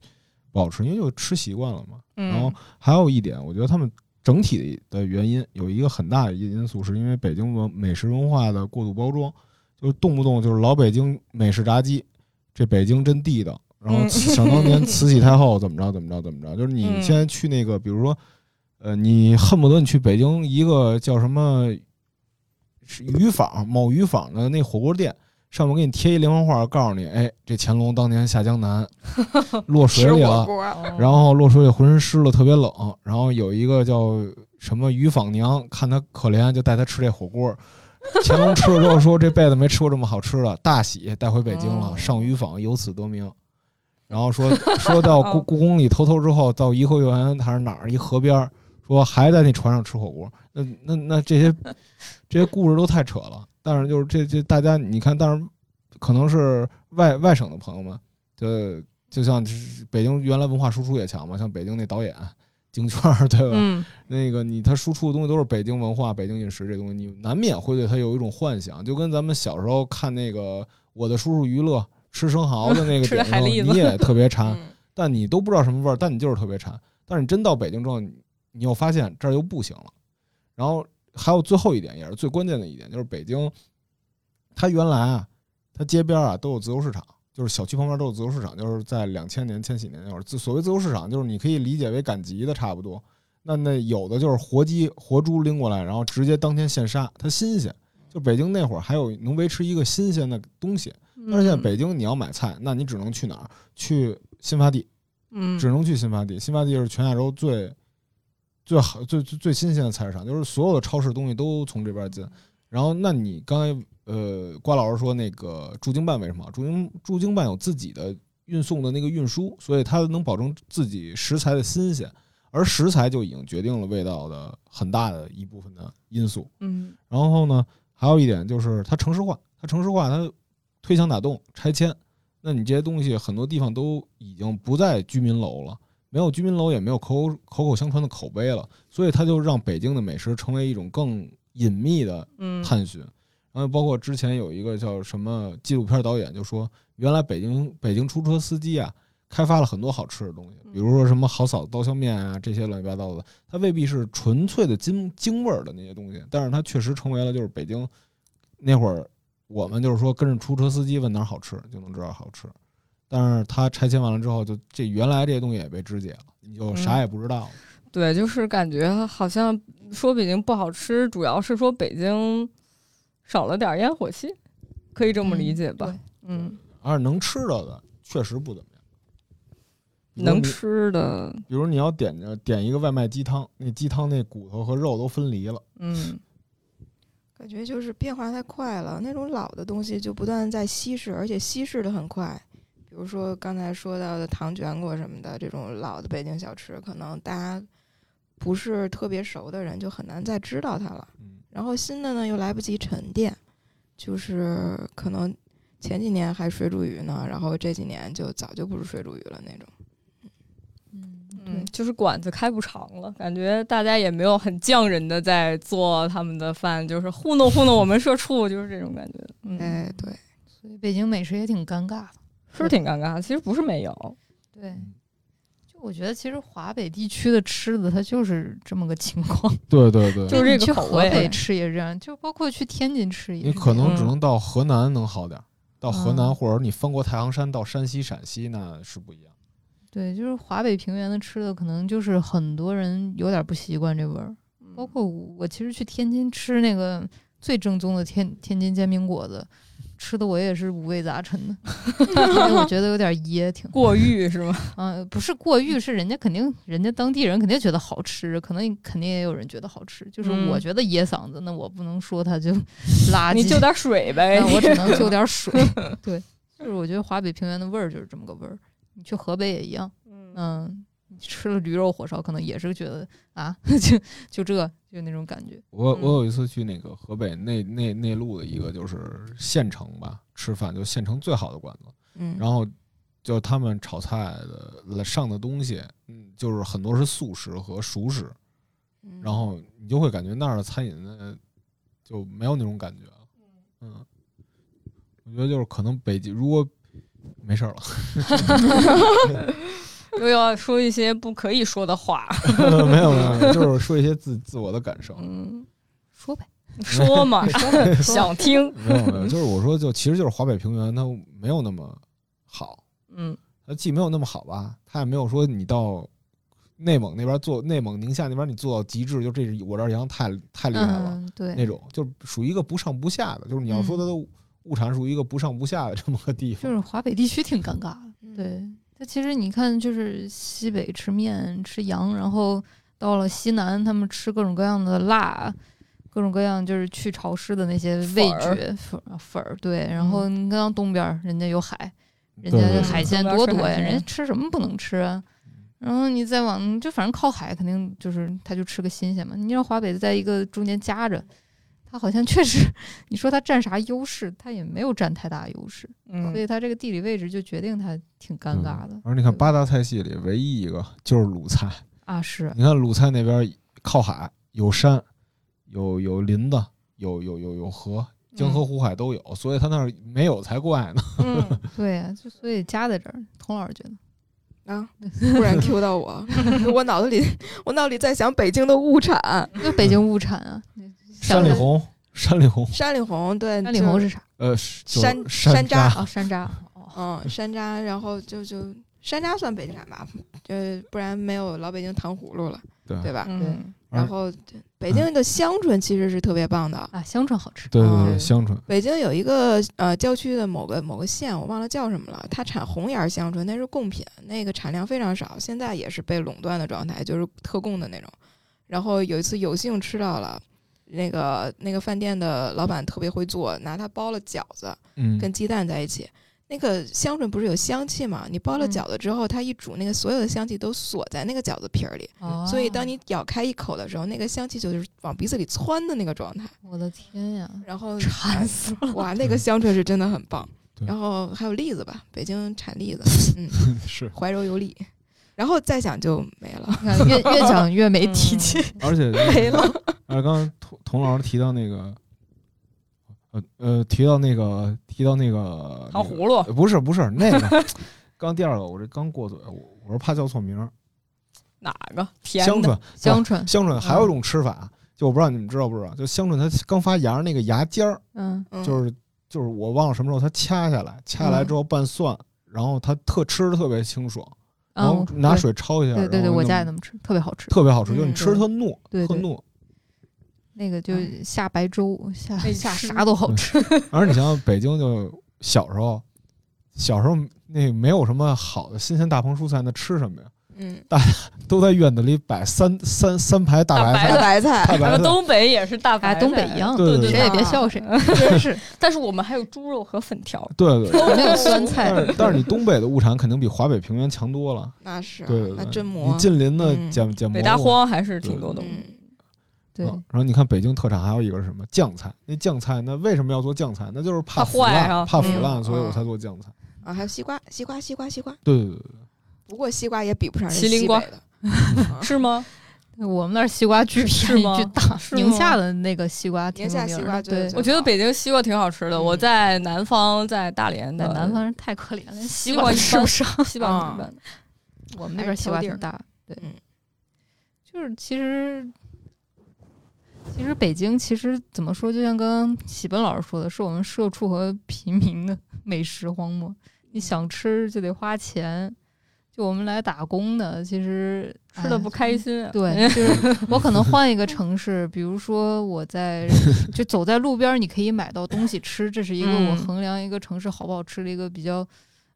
Speaker 3: 不好吃，因为就吃习惯了嘛。然后还有一点，我觉得他们整体的原因有一个很大的因因素，是因为北京文美食文化的过度包装。就动不动就是老北京美式炸鸡，这北京真地道。然后想当年慈禧太后怎么着怎么着怎么着，就是你现在去那个，比如说，呃，你恨不得你去北京一个叫什么鱼坊某鱼坊的那火锅店，上面给你贴一连环画，告诉你，哎，这乾隆当年下江南 [LAUGHS] 落水里了，然后落水里浑身湿了，特别冷。然后有一个叫什么鱼坊娘，看他可怜，就带他吃这火锅。[LAUGHS] 乾隆吃了之后说：“这辈子没吃过这么好吃的，大喜带回北京了，上鱼坊，由此得名。”然后说 [LAUGHS] 说到故故宫里偷偷之后，到颐和园还是哪儿一河边，说还在那船上吃火锅。那那那这些 [LAUGHS] 这些故事都太扯了。但是就是这这大家你看，但是可能是外外省的朋友们，就就像北京原来文化输出也强嘛，像北京那导演。京圈儿对吧？
Speaker 2: 嗯，
Speaker 3: 那个你他输出的东西都是北京文化、北京饮食这东西，你难免会对他有一种幻想，就跟咱们小时候看那个《我的叔叔于勒》吃生蚝的那个点 [LAUGHS] 上，你也特别馋，但你都不知道什么味儿，但你就是特别馋。但是你真到北京之后，你又发现这儿又不行了。然后还有最后一点，也是最关键的一点，就是北京，它原来啊，它街边啊都有自由市场。就是小区旁边都有自由市场，就是在两千年、千禧年那会儿，自所谓自由市场，就是你可以理解为赶集的差不多。那那有的就是活鸡、活猪拎过来，然后直接当天现杀，它新鲜。就北京那会儿还有能维持一个新鲜的东西，但是现在北京你要买菜，那你只能去哪儿？去新发地，
Speaker 2: 嗯，
Speaker 3: 只能去新发地。新发地是全亚洲最最好、最最最新鲜的菜市场，就是所有的超市东西都从这边进。然后，那你刚才。呃，瓜老师说那个驻京办为什么？驻京驻京办有自己的运送的那个运输，所以它能保证自己食材的新鲜，而食材就已经决定了味道的很大的一部分的因素。
Speaker 2: 嗯，
Speaker 3: 然后呢，还有一点就是它城市化，它城市化，它推墙打洞拆迁，那你这些东西很多地方都已经不在居民楼了，没有居民楼，也没有口口口相传的口碑了，所以它就让北京的美食成为一种更隐秘的探寻。然后包括之前有一个叫什么纪录片导演就说，原来北京北京出租车司机啊，开发了很多好吃的东西，比如说什么好嫂子刀削面啊这些乱七八糟的，它未必是纯粹的京京味儿的那些东西，但是它确实成为了就是北京那会儿我们就是说跟着出租车司机问哪儿好吃就能知道好吃，但是它拆迁完了之后，就这原来这些东西也被肢解了，你就啥也不知道了。
Speaker 2: 对，就是感觉好像说北京不好吃，主要是说北京。少了点烟火气，可以这么理解吧？嗯，
Speaker 3: 而能吃到的确实不怎么样。
Speaker 2: 能吃的，
Speaker 3: 比如你要点着点一个外卖鸡汤，那鸡汤那骨头和肉都分离了。
Speaker 2: 嗯，
Speaker 4: 感觉就是变化太快了，那种老的东西就不断在稀释，而且稀释的很快。比如说刚才说到的糖卷果什么的，这种老的北京小吃，可能大家不是特别熟的人就很难再知道它了。然后新的呢又来不及沉淀，就是可能前几年还水煮鱼呢，然后这几年就早就不是水煮鱼了那种。
Speaker 2: 嗯嗯，就是馆子开不长了，感觉大家也没有很匠人的在做他们的饭，就是糊弄糊弄我们社畜，就是这种感觉。
Speaker 4: 哎，对，
Speaker 1: 所以北京美食也挺尴尬的，
Speaker 2: 是挺尴尬。其实不是没有，
Speaker 1: 对。我觉得其实华北地区的吃的它就是这么个情况，[LAUGHS]
Speaker 3: 对对对，
Speaker 2: 就是这个口味。
Speaker 1: 河北吃也是这样，就包括去天津吃也。
Speaker 3: 你可能只能到河南能好点，到河南或者你翻过太行山到山西、陕西那是不一样。
Speaker 1: 对，就是华北平原的吃的，可能就是很多人有点不习惯这味儿。包括我，其实去天津吃那个最正宗的天天津煎饼果子。吃的我也是五味杂陈的，[LAUGHS] 因为我觉得有点噎挺。
Speaker 2: 过誉是吗？[LAUGHS]
Speaker 1: 嗯、不是过誉，是人家肯定，人家当地人肯定觉得好吃，可能肯定也有人觉得好吃。就是
Speaker 2: 嗯
Speaker 1: 我觉得噎嗓子，那我不能说它就 [LAUGHS] 垃圾，
Speaker 2: 你就点水呗
Speaker 1: 那。我只能就点水。对，就是我觉得华北平原的味儿就是这么个味儿。你去河北也一样，嗯，你吃了驴肉火烧，可能也是觉得啊，[LAUGHS] 就就这就那种感觉。
Speaker 3: 我
Speaker 2: 嗯。
Speaker 3: 我有一次去那个河北内内内陆的一个就是县城吧吃饭，就县城最好的馆子，
Speaker 4: 嗯，
Speaker 3: 然后就他们炒菜的上的东西，嗯，就是很多是素食和熟食，
Speaker 4: 嗯。
Speaker 3: 然后你就会感觉那儿的餐饮呢就没有那种感觉了，嗯，我觉得就是可能北京如果没事儿了，[LAUGHS]
Speaker 2: 又要说一些不可以说的话。[LAUGHS]
Speaker 3: 没有没有，就是说一些自自我的感受，
Speaker 2: 嗯，
Speaker 1: 说呗，
Speaker 2: 说嘛 [LAUGHS] [LAUGHS] 想听。
Speaker 3: 没有没有，就是我说就其实就是华北平原它没有那么好。
Speaker 2: 嗯
Speaker 3: 它既没有那么好吧，它也没有说你到内蒙那边做内蒙宁夏那边你做到极致，就这是我这儿羊太太厉害了、
Speaker 1: 嗯，对，
Speaker 3: 那种，就属于一个不上不下的，就是你要说它的物产属于一个不上不下的这么个地方。
Speaker 1: 就是华北地区挺尴尬的。
Speaker 4: 嗯
Speaker 1: 对，它其实你看，就是西北吃面吃羊，然后到了西南，他们吃各种各样的辣，各种各样就是去潮湿的那些味觉粉儿粉儿。对，然后你看东边儿人家有海，人家海鲜多多呀，人家吃什么不能吃啊？然后你再往就反正靠海，肯定就是他就吃个新鲜嘛。你让华北在一个中间夹着，它好像确实，你说他占啥优势，他也没有占太大优势。所
Speaker 2: 嗯，
Speaker 1: 以他这个地理位置就决定他挺尴尬的
Speaker 3: 嗯。而你看八大菜系里唯一一个就是鲁菜，
Speaker 1: 啊，是
Speaker 3: 你看鲁菜那边靠海，有山，有有林子，有有有有河，江河湖海都有，所以他那儿没有才怪呢。
Speaker 2: 嗯，[LAUGHS]
Speaker 1: 对呀、就所以加在这儿。童老师觉得，
Speaker 4: 啊，突然 Q 到我，[LAUGHS] 我脑子里我脑里在想北京的物产，[LAUGHS]
Speaker 1: 就北京物产啊，
Speaker 3: 山里红，山里红，
Speaker 4: 山里红，对，
Speaker 1: 山里红
Speaker 4: 是
Speaker 1: 啥？
Speaker 3: 呃，
Speaker 4: 山
Speaker 3: 山
Speaker 4: 山楂
Speaker 1: 啊，山楂。哦，
Speaker 4: 嗯山楂，然后就就山楂算北产吧，呃，不然没有老北京糖葫芦了，
Speaker 3: 对
Speaker 4: 对吧？
Speaker 2: 嗯，
Speaker 4: 然后北京的香椿其实是特别棒的。
Speaker 1: 啊，香椿好吃。
Speaker 3: 对对
Speaker 4: 嗯
Speaker 3: 对，香椿，
Speaker 4: 北京有一个呃郊区的某个某个县，我忘了叫什么了，它产红芽香椿，那是贡品，那个产量非常少，现在也是被垄断的状态，就是特供的那种。然后有一次有幸吃到了，那个那个饭店的老板特别会做，拿它包了饺子
Speaker 3: 嗯，
Speaker 4: 跟鸡蛋在一起。那个香椿不是有香气嘛？你包了
Speaker 1: 嗯
Speaker 4: 饺子之后，它一煮，那个所有的香气都锁在那个饺子皮儿里，
Speaker 1: 哦，
Speaker 4: 所以当你咬开一口的时候，那个香气就是往鼻子里窜的那个状态。
Speaker 1: 我的天呀，
Speaker 4: 然后 [LAUGHS]
Speaker 1: 馋死了！
Speaker 4: 哇，那个香椿是真的很棒。然后还有栗子吧，北京产栗子，[LAUGHS] 嗯，
Speaker 3: 是，
Speaker 4: 怀柔有栗。然后再想就没了，
Speaker 1: 越越讲越没提起。
Speaker 3: 而且 [LAUGHS]
Speaker 4: 没了。[LAUGHS]
Speaker 3: 而刚刚童童老师提到那个，呃呃，提到那个，提到那个
Speaker 2: 糖葫芦，
Speaker 3: 不是不是那个，[LAUGHS] 刚第二个，我这刚过嘴，我我是怕叫错名儿，
Speaker 2: 哪个甜？
Speaker 3: 香椿，
Speaker 1: 香椿，
Speaker 3: 香椿还有一种吃法，就我不知道你们知道不知道，就香椿它刚发芽那个芽尖儿，就是就是我忘了什么时候它掐下来，掐下来之后拌蒜，然后它特吃的特别清爽，然后
Speaker 1: 嗯，
Speaker 3: 拿水焯一下，
Speaker 1: 对对对，我家也
Speaker 3: 弄
Speaker 1: 那么吃，特别好吃。
Speaker 3: 特别好吃，就
Speaker 4: 嗯
Speaker 3: 你吃特糯，特糯。
Speaker 1: 那个就
Speaker 4: 嗯
Speaker 1: 下白粥，下下啥都好吃。[LAUGHS]
Speaker 3: 而你想想北京就小时候，小时候那没有什么好的新鲜大棚蔬菜，那吃什么呀？
Speaker 4: 嗯，
Speaker 3: 都在院子里摆三三三排大白菜，
Speaker 4: 大白菜，
Speaker 2: 咱们
Speaker 3: 大白菜。
Speaker 2: 东北也是大白
Speaker 1: 哎，
Speaker 2: 菜，
Speaker 1: 东北一样，
Speaker 3: 对对
Speaker 1: 谁也别笑谁，[LAUGHS] 真是
Speaker 2: 但是我们还有猪肉和粉条。
Speaker 3: 对对对。
Speaker 1: 没有酸菜
Speaker 3: 但。是但是你东北的物产肯定比华北平原强多了。
Speaker 4: 那是
Speaker 3: 对对对，
Speaker 4: 那真馍
Speaker 3: 你，近邻的
Speaker 4: 嗯
Speaker 3: 捡捡蘑
Speaker 2: 北大荒还是挺多东西。
Speaker 4: 嗯，
Speaker 1: 对，
Speaker 3: 嗯然后你看北京特产还有一个是什么酱菜？那酱菜那为什么要做酱菜？那就是怕
Speaker 2: 怕
Speaker 3: 腐烂，
Speaker 2: 坏啊
Speaker 3: 怕腐
Speaker 4: 嗯
Speaker 3: 烂，所以我
Speaker 4: 嗯
Speaker 3: 才做酱菜。
Speaker 4: 啊，还有西瓜，西瓜，西瓜，西瓜。
Speaker 3: 对对对对
Speaker 4: 不过西瓜也比不上人
Speaker 2: 麒麟瓜
Speaker 4: 西北的，[LAUGHS]
Speaker 2: 是吗？
Speaker 1: 我们那儿西瓜巨便宜
Speaker 2: 是吗
Speaker 1: 巨大，宁夏的那个西瓜挺
Speaker 4: 宁夏西瓜最最
Speaker 2: 我觉得北京西瓜挺好吃的。
Speaker 4: 嗯
Speaker 2: 我在南方，在大连的
Speaker 1: 在南方人太可怜了，连西
Speaker 2: 西瓜
Speaker 1: 吃不上。
Speaker 2: 西瓜
Speaker 4: 啊
Speaker 2: 挺一般的。[LAUGHS]
Speaker 1: 我们那边西瓜挺大，对，
Speaker 4: 嗯
Speaker 1: 就是其实。其实北京其实怎么说，就像刚刚喜奔老师说的，是我们社畜和平民的美食荒漠。你想吃就得花钱，就我们来打工的，其实哎
Speaker 2: 吃的不开心啊。
Speaker 1: 对，就是 [LAUGHS] 我可能换一个城市，比如说我在就走在路边儿，你可以买到东西吃，这是一个我
Speaker 2: 嗯。
Speaker 1: 衡量一个城市好不好吃的一个比较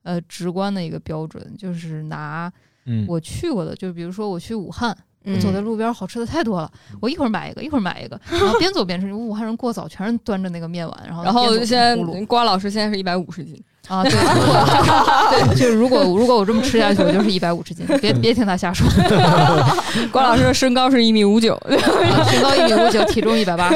Speaker 1: 呃直观的一个标准，就是拿
Speaker 3: 嗯，
Speaker 1: 我去过的，就比如说我去武汉，我
Speaker 4: 嗯
Speaker 1: 走在路边儿好吃的太多了，我一会儿买一个，一会儿买一个，[LAUGHS] 然后边走边吃。武汉人过早全是端着那个面碗，然后
Speaker 2: 然后现在瓜老师现在是一百五十斤，
Speaker 1: 啊，对，如果 [LAUGHS] 对，就是如果如果我这么吃下去，我就是一百五十斤，别别听他瞎说。[LAUGHS]
Speaker 2: 关老师的身高是一米五九，[LAUGHS]
Speaker 1: 啊身高一米五九，体重一百八。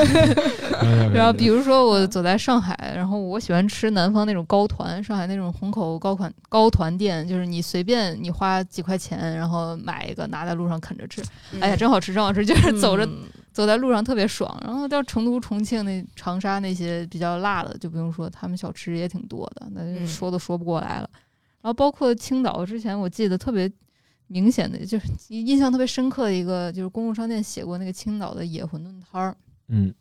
Speaker 1: 然 [LAUGHS]
Speaker 3: 然
Speaker 1: 后比如说我走在上海，然后我喜欢吃南方那种糕团，上海那种虹口糕款糕团店，就是你随便你花几块钱，然后买一个拿在路上啃着吃，哎呀，真好吃，真好吃，就是走着、
Speaker 2: 嗯
Speaker 1: 走在路上特别爽。然后到成都、重庆那长沙那些比较辣的，就不用说，他们小吃也挺多的，那就
Speaker 4: 嗯
Speaker 1: 说都说不过来了。然后包括青岛，之前我记得特别明显的，就是印象特别深刻的一个，就是公共商店写过那个青岛的野馄饨摊儿。
Speaker 3: 嗯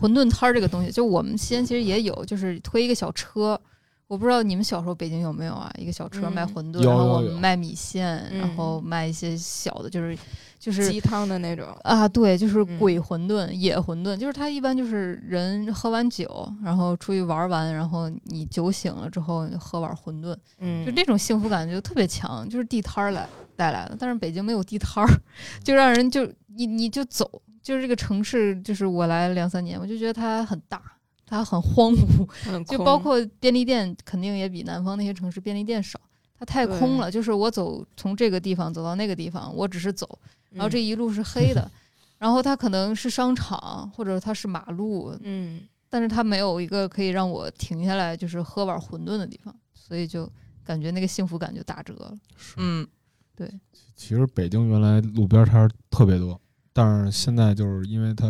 Speaker 1: 馄饨摊儿这个东西，就我们西安其实也有，就是推一个小车。我不知道你们小时候北京有没有啊？一个小车
Speaker 4: 嗯
Speaker 1: 卖馄饨，
Speaker 3: 有
Speaker 1: 然后我们卖米线，
Speaker 4: 嗯
Speaker 1: 然后卖一些小的，就是就是
Speaker 4: 鸡汤的那种，
Speaker 1: 啊，对，就是
Speaker 4: 嗯
Speaker 1: 鬼馄饨、野馄饨，就是它一般就是人喝完酒，然后出去玩完，然后你酒醒了之后你喝碗馄饨，
Speaker 4: 嗯
Speaker 1: 就那种幸福感就特别强，就是地摊儿来带来的。但是北京没有地摊儿，[LAUGHS] 就让人就你你就走，就是这个城市，就是我来两三年，我就觉得它很大，它很荒芜，就包括便利店，肯定也比南方那些城市便利店少。它太空了，就是我走从这个地方走到那个地方，我只是走，然后这一路是黑的，[LAUGHS] 然后它可能是商场或者它是马路，
Speaker 4: 嗯。
Speaker 1: 但是它没有一个可以让我停下来就是喝碗馄饨的地方，所以就感觉那个幸福感就打折了。
Speaker 2: 嗯，对。
Speaker 3: 其实北京原来路边摊儿特别多，但是现在就是因为它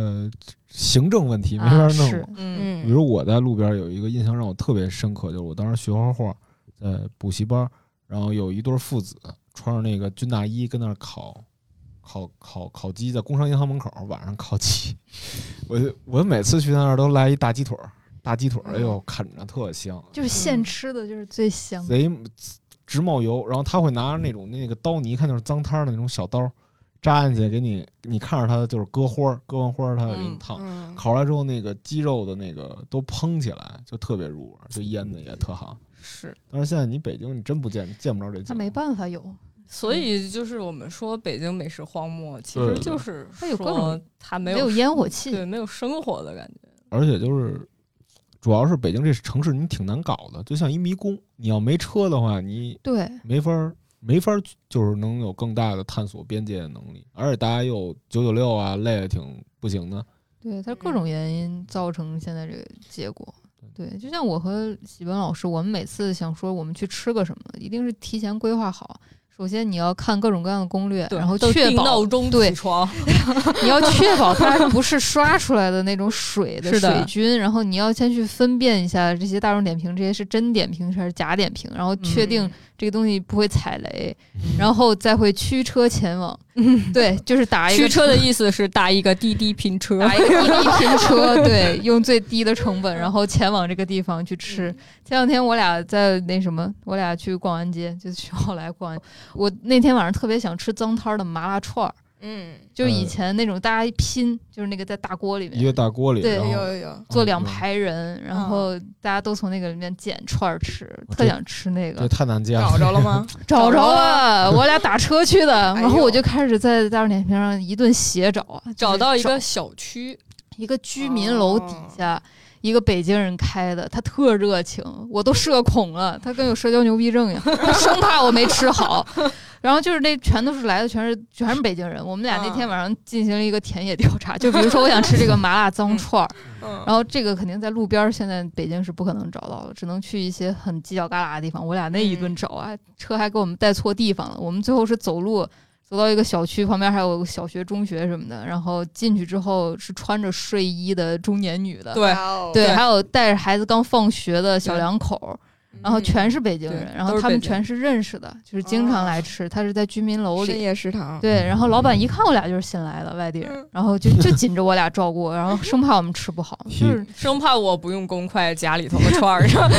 Speaker 3: 行政问题没法
Speaker 1: 啊，
Speaker 3: 弄。
Speaker 2: 嗯
Speaker 3: 比如我在路边有一个印象让我特别深刻，就是我当时学画画，在补习班，然后有一对父子穿着那个军大衣跟那儿烤。烤烤烤鸡在工商银行门口晚上烤鸡，[LAUGHS] 我就我每次去那儿都来一大鸡腿儿，大鸡腿儿，哎呦啃着特香，
Speaker 1: 就是现
Speaker 4: 嗯
Speaker 1: 吃的就是最香。
Speaker 3: 贼直冒油。然后他会拿那种那个刀，你一看就是脏摊儿的那种小刀，扎进去给你，你看着它就是割花儿，割完花儿它给你
Speaker 2: 嗯
Speaker 3: 烫。
Speaker 4: 嗯
Speaker 3: 烤出来之后，那个鸡肉的那个都蓬起来，就特别入味儿，就腌的也特好。
Speaker 2: 是，
Speaker 3: 但是现在你北京你真不见见不着这景，
Speaker 1: 它没办法有，
Speaker 2: 所以就是我们说北京美食荒漠，其实就是
Speaker 1: 它有各种
Speaker 2: 它没
Speaker 1: 没有烟火气。
Speaker 2: 对，没有生活的感觉。
Speaker 3: 而且就是主要是北京这城市你挺难搞的，就像一迷宫，你要没车的话，你
Speaker 1: 对，
Speaker 3: 没法儿没法儿就是能有更大的探索边界的能力，而且大家又九九六啊，累得挺不行的。
Speaker 1: 对，它各种原因造成现在这个结果。对，就像我和喜文老师，我们每次想说我们去吃个什么，一定是提前规划好。首先你要看各种各样的攻略，然后确保
Speaker 2: 闹钟
Speaker 1: 对
Speaker 2: 起床，[LAUGHS]
Speaker 1: 你要确保它不是刷出来的那种水的水军，然后你要先去分辨一下这些大众点评这些是真点评还是假点评，然后确
Speaker 2: 嗯
Speaker 1: 定这个东西不会踩雷，然后再会驱车前往。[LAUGHS] 对，就是打一个
Speaker 2: 驱车的意思是 [LAUGHS] 打一个滴滴拼车。
Speaker 1: 打一个滴滴拼车，对，用最低的成本，然后前往这个地方去吃。前两天我俩在那什么，我俩去逛完街，就去后来逛完。我那天晚上特别想吃脏摊儿的麻辣串儿，
Speaker 4: 嗯，
Speaker 1: 就是以前那种大家一拼，就是那个在大锅里面。
Speaker 3: 一个大锅里，
Speaker 1: 对
Speaker 4: 有有有，
Speaker 1: 坐两
Speaker 3: 嗯
Speaker 1: 排人，然后大家都从那个里面捡串儿吃，特想吃那
Speaker 3: 这
Speaker 1: 个。
Speaker 3: 太难见了。
Speaker 4: 找着了吗？[LAUGHS]
Speaker 1: 找着
Speaker 4: 着
Speaker 1: 了，我俩打车去的，
Speaker 4: 哎
Speaker 1: 然后我就开始在大众点评上一顿斜找
Speaker 2: 找到一个小区，
Speaker 1: 一个居民楼底
Speaker 4: 哦
Speaker 1: 下，一个北京人开的，他特热情，我都社恐了，他跟有社交牛逼症一样，他 [LAUGHS] 生怕我没吃好。[LAUGHS] 然后就是那全都是来的，全是全是北京人。我们俩那天晚上进行了一个田野调查，就比如说我想吃这个麻辣 [LAUGHS] 脏串儿，
Speaker 4: 嗯，
Speaker 1: 然后这个肯定在路边儿，现在北京是不可能找到的，只能去一些很犄角旮旯的地方。我俩那一顿找啊，车还给我们带错地方了。我们最后是走路走到一个小区旁边，还有个小学、中学什么的。然后进去之后是穿着睡衣的中年女的，
Speaker 2: 对
Speaker 1: 对，还有带着孩子刚放学的小两口儿。然后全是北京人，然后他们全是认识的，就是经常来吃。他是在居民楼里
Speaker 4: 深
Speaker 1: 里，
Speaker 4: 夜食堂，
Speaker 1: 对，然后老板一看我俩就是新来的外地人
Speaker 4: 嗯，
Speaker 1: 然后就就紧着我俩照顾，然后生怕我们吃不好，[LAUGHS] 就是 [LAUGHS]
Speaker 2: 生怕我不用公筷夹里头的串儿 [LAUGHS] 上。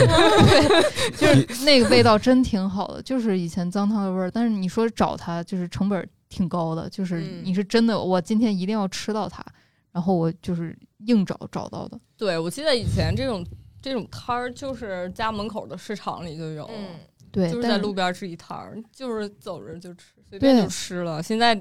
Speaker 1: 就是那个味道真挺好的，就是以前脏汤的味儿。但是你说找它，就是成本挺高的，就是
Speaker 4: 嗯
Speaker 1: 你是真的，我今天一定要吃到它，然后我就是硬找找到的。
Speaker 2: 对，我记得以前这种这种摊儿，就是家门口的市场里就有，
Speaker 4: 嗯，
Speaker 1: 对，
Speaker 2: 就是在路边是一摊儿，就是走着就吃，随便就吃了。现在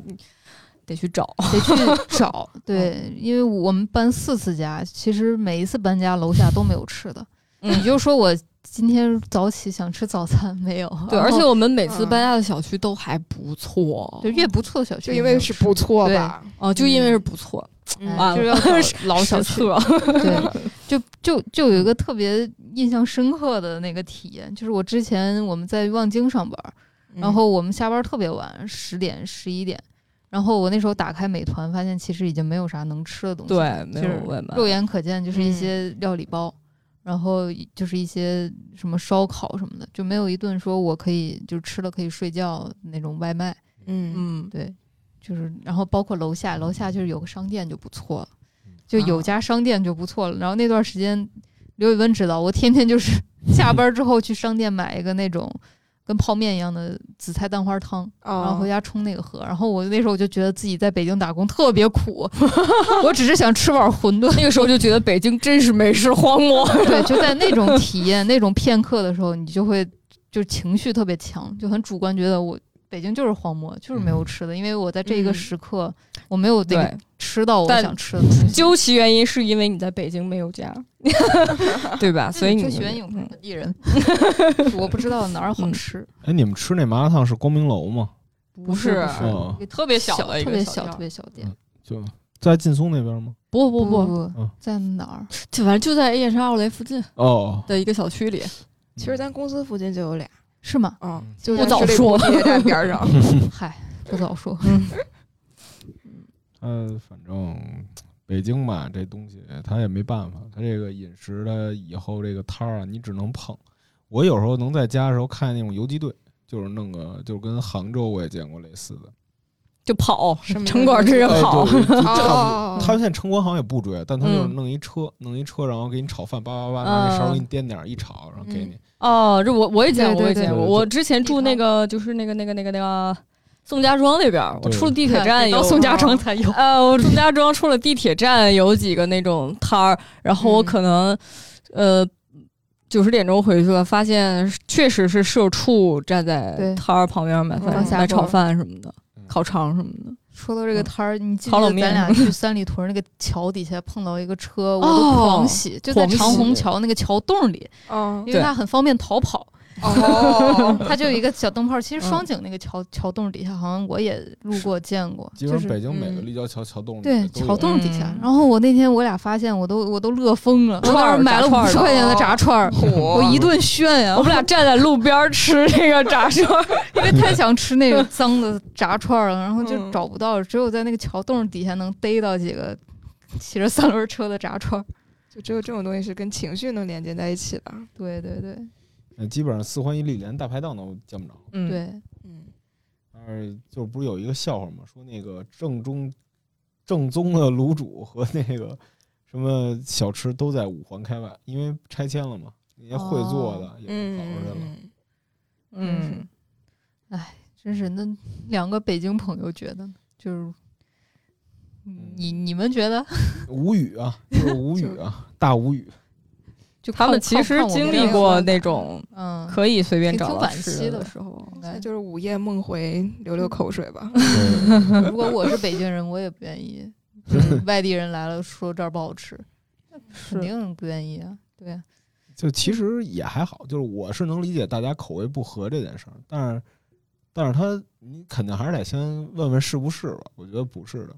Speaker 2: 得去找，
Speaker 1: 得去 [LAUGHS] 找。对，因为我们搬四次家，其实每一次搬家楼下都没有吃的。
Speaker 2: 嗯
Speaker 1: 你就说我今天早起想吃早餐没有？
Speaker 2: 对，而且我们每次
Speaker 4: 嗯
Speaker 2: 搬家的小区都还不错，
Speaker 1: 就越不错的小区
Speaker 4: 就因为是不错吧，
Speaker 2: 哦，就因为是不错，
Speaker 4: 嗯
Speaker 1: 哎
Speaker 2: 完
Speaker 1: 就是要老小区。
Speaker 2: 了
Speaker 1: 对，[LAUGHS] 就就就有一个特别印象深刻的那个体验，就是我之前我们在望京上班，
Speaker 4: 嗯
Speaker 1: 然后我们下班特别晚，十点十一点，然后我那时候打开美团，发现其实已经没有啥能吃的东西，
Speaker 2: 对，没
Speaker 1: 就是
Speaker 2: 有外卖，
Speaker 1: 肉眼可见就是一
Speaker 4: 嗯。
Speaker 1: 些料理包，然后就是一些什么烧烤什么的，就没有一顿说我可以就吃了可以睡觉那种外卖。
Speaker 4: 嗯
Speaker 2: 嗯，
Speaker 1: 对，就是然后包括楼下，楼下就是有个商店就不错了，就有家商店就不错了。然后那段时间，刘宇文知道我天天就是 [LAUGHS] 下班之后去商店买一个那种跟泡面一样的紫菜蛋花汤，然后回
Speaker 4: 哦，
Speaker 1: 家冲那个喝。然后我那时候我就觉得自己在北京打工特别苦，[LAUGHS] 我只是想吃碗馄饨。
Speaker 2: 那个时候就觉得北京真是美食荒漠。
Speaker 1: 对，就在那种体验、那种片刻的时候，你就会就情绪特别强，就很主观，觉得我北京就是荒漠，就是没有吃的，因为我在这一个
Speaker 4: 嗯
Speaker 1: 时刻，我没有那个
Speaker 2: 对，
Speaker 1: 吃到我
Speaker 2: 但
Speaker 1: 想吃的东西。
Speaker 2: 究其原因是因为你在北京没有家，[LAUGHS] 对吧？所以你
Speaker 1: 就喜欢有
Speaker 2: 嗯
Speaker 1: 本地人，[LAUGHS] 我不知道哪儿好吃，
Speaker 3: 哎，你们吃那麻辣烫是光明楼吗？
Speaker 2: 不是
Speaker 1: 不是
Speaker 3: 哦
Speaker 1: 一个
Speaker 2: 特别小
Speaker 1: 小
Speaker 2: 的一
Speaker 1: 特别小、
Speaker 2: 个小
Speaker 1: 特别小店。
Speaker 3: 就在劲松那边吗？
Speaker 2: 不不不，
Speaker 1: 不
Speaker 3: 嗯
Speaker 1: 在哪儿？
Speaker 2: 就反正就在燕山奥莱附近
Speaker 3: 哦，
Speaker 2: 的一个小区里。
Speaker 4: 其实咱公司附近就有俩，
Speaker 1: 是吗？
Speaker 4: 嗯，
Speaker 3: 嗯
Speaker 4: 就
Speaker 2: 不早说
Speaker 4: 边上，[LAUGHS]
Speaker 1: 嗨，不早说。
Speaker 3: 呃，[LAUGHS] 反正北京吧，这东西它也没办法，它这个饮食的以后这个摊儿啊，你只能碰。我有时候能在家的时候看那种游击队，就是弄个，就是跟杭州我也见过类似的。
Speaker 2: 就跑城管追着
Speaker 3: 哎
Speaker 2: 跑，[LAUGHS]
Speaker 3: 他现在城管好像也不追，但他就是
Speaker 2: 嗯。
Speaker 3: 弄一车，弄一车，然后给你炒饭，叭叭叭，拿那勺
Speaker 2: 嗯。
Speaker 3: 给你颠点儿一炒，然后给你。
Speaker 2: 哦，这我我也见过，我也见过。我之前住那个就是那个那个那个那个宋家庄那边，我出了地铁站有
Speaker 1: 到宋家庄才有。
Speaker 2: 呃，我宋家庄出了地铁站有几个那种摊儿，然后我
Speaker 4: 嗯。
Speaker 2: 可能、呃九十点钟回去了，发现确实是社畜站在摊儿旁边买饭、
Speaker 4: 嗯
Speaker 2: 买炒饭什么的，
Speaker 3: 嗯
Speaker 2: 烤肠什么的。
Speaker 1: 说到这个摊儿，你记得咱俩去 [LAUGHS] 三里屯那个桥底下碰到一个车，我都
Speaker 2: 哦。
Speaker 1: 狂喜，就在长虹桥那个桥洞里，
Speaker 4: 嗯
Speaker 1: 因为它很方便逃跑。
Speaker 4: 哦，[LAUGHS]
Speaker 1: 它就有一个小灯泡，其实
Speaker 2: 嗯。
Speaker 1: 双井那个桥桥洞底下，好像我也路过见过，
Speaker 3: 基本上
Speaker 1: 就是
Speaker 3: 北京每个
Speaker 4: 嗯。
Speaker 3: 立交桥桥洞里
Speaker 1: 对桥洞底下
Speaker 2: 嗯。
Speaker 1: 然后我那天我俩发现，我都我都乐疯了，我
Speaker 2: 串儿
Speaker 1: 当时买了五十块钱的炸串儿，我一顿炫呀！
Speaker 2: 我们俩站在路边儿吃那个炸串儿，[LAUGHS]
Speaker 1: 因为太想吃那个脏的炸串儿了，[LAUGHS] 然后就
Speaker 4: 嗯。
Speaker 1: 找不到，只有在那个桥洞底下能逮到几个骑着三轮车的炸串儿。
Speaker 4: 就只有这种东西是跟情绪能连接在一起的。
Speaker 1: 对对对
Speaker 3: 呃基本上四环以里连大排档都见不着。
Speaker 2: 嗯，
Speaker 1: 对，
Speaker 4: 嗯，
Speaker 3: 但是就不是有一个笑话吗？说那个正宗正宗的卤煮和那个什么小吃都在五环开外，因为拆迁了嘛，那些会做的也跑出去了。
Speaker 4: 嗯，
Speaker 2: 嗯，
Speaker 1: 真是那两个北京朋友觉得就是。你你们觉得？[LAUGHS]
Speaker 3: 无语啊，就是无语啊，大无语。
Speaker 1: 就
Speaker 2: 他们其实经历过那种
Speaker 1: 嗯，
Speaker 2: 可以随便找到
Speaker 1: 挺惋
Speaker 2: 吃
Speaker 1: 惜
Speaker 2: 的
Speaker 1: 的时候，应该
Speaker 4: 那就是午夜梦回，流流口水吧。[LAUGHS]
Speaker 1: 如果我是北京人，我也不愿意。[LAUGHS] 外地人来了说这儿不好吃，肯定不愿意啊。对啊，
Speaker 3: 就其实也还好，就是我是能理解大家口味不合这件事儿，但是但是他你肯定还是得先问问是不是吧？我觉得不是的。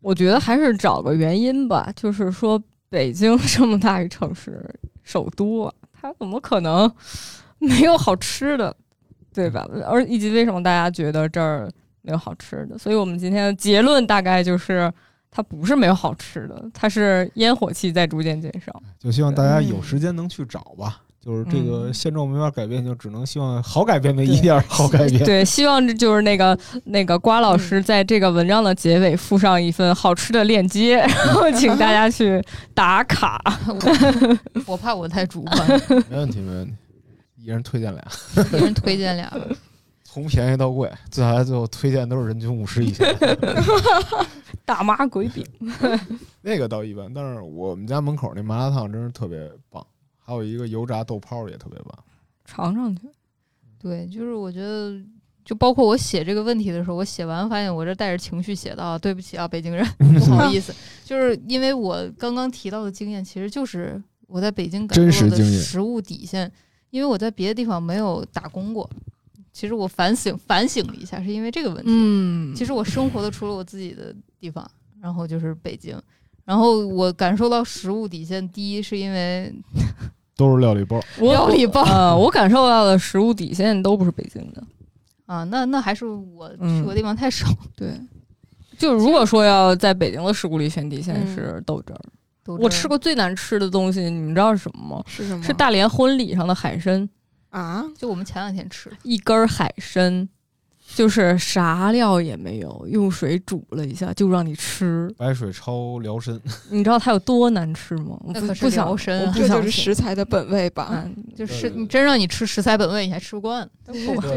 Speaker 2: 我觉得还是找个原因吧，就是说北京这么大一城市，首都啊，它怎么可能没有好吃的，对吧？而以及为什么大家觉得这儿没有好吃的？所以我们今天的结论大概就是，它不是没有好吃的，它是烟火气在逐渐减少。
Speaker 3: 就希望大家有时间能去找吧。就是这个
Speaker 2: 嗯
Speaker 3: 现状没法改变，就只能希望好改变的一点儿好改变。
Speaker 2: 对，希望这就是那个那个瓜老师在这个文章的结尾附上一份好吃的链接，然后 [LAUGHS] 请大家去打卡。
Speaker 1: 我我怕我太主观，[LAUGHS]
Speaker 3: 没问题，没问题。一人推荐俩，
Speaker 1: 一人推荐俩。[LAUGHS]
Speaker 3: 从便宜到贵，最后来最后推荐都是人均五十以下。
Speaker 2: 大麻鬼饼，
Speaker 3: 那个倒一般，但是我们家门口那麻辣烫真是特别棒，还有一个油炸豆泡也特别棒。
Speaker 2: 尝尝去。
Speaker 1: 对，就是我觉得，就包括我写这个问题的时候，我写完发现我这带着情绪写的啊，对不起啊，北京人，不好意思，[LAUGHS] 就是因为我刚刚提到的经验，其实就是我在北京感受到的
Speaker 3: 真实经验
Speaker 1: 食物底线，因为我在别的地方没有打工过。其实我反省反省了一下，是因为这个问题。
Speaker 2: 嗯
Speaker 1: 其实我生活的除了我自己的地方，然后就是北京。然后我感受到食物底线，第一是因为
Speaker 3: 都是料理包，
Speaker 1: 料理包。
Speaker 2: 呃，我感受到的食物底线都不是北京的。
Speaker 1: 啊，那那还是我去
Speaker 2: 嗯
Speaker 1: 过地方太少，[LAUGHS]
Speaker 2: 对，就如果说要在北京的食物里选底线
Speaker 4: 嗯。
Speaker 2: 是豆汁儿，我吃过最难吃的东西，你们知道是什么吗？
Speaker 4: 是什么？
Speaker 2: 是大连婚礼上的海参，
Speaker 4: 啊，
Speaker 1: 就我们前两天吃的，
Speaker 2: 一根儿海参，就是啥料也没有，用水煮了一下就让你吃，
Speaker 3: 白水焯辽参，[LAUGHS]
Speaker 2: 你知道它有多难吃吗？我
Speaker 1: 那可是
Speaker 2: 不不想
Speaker 1: 辽参啊
Speaker 4: 这就是食材的本味吧？
Speaker 2: 嗯，
Speaker 1: 就是你真让你吃食材本味，你还吃不惯。不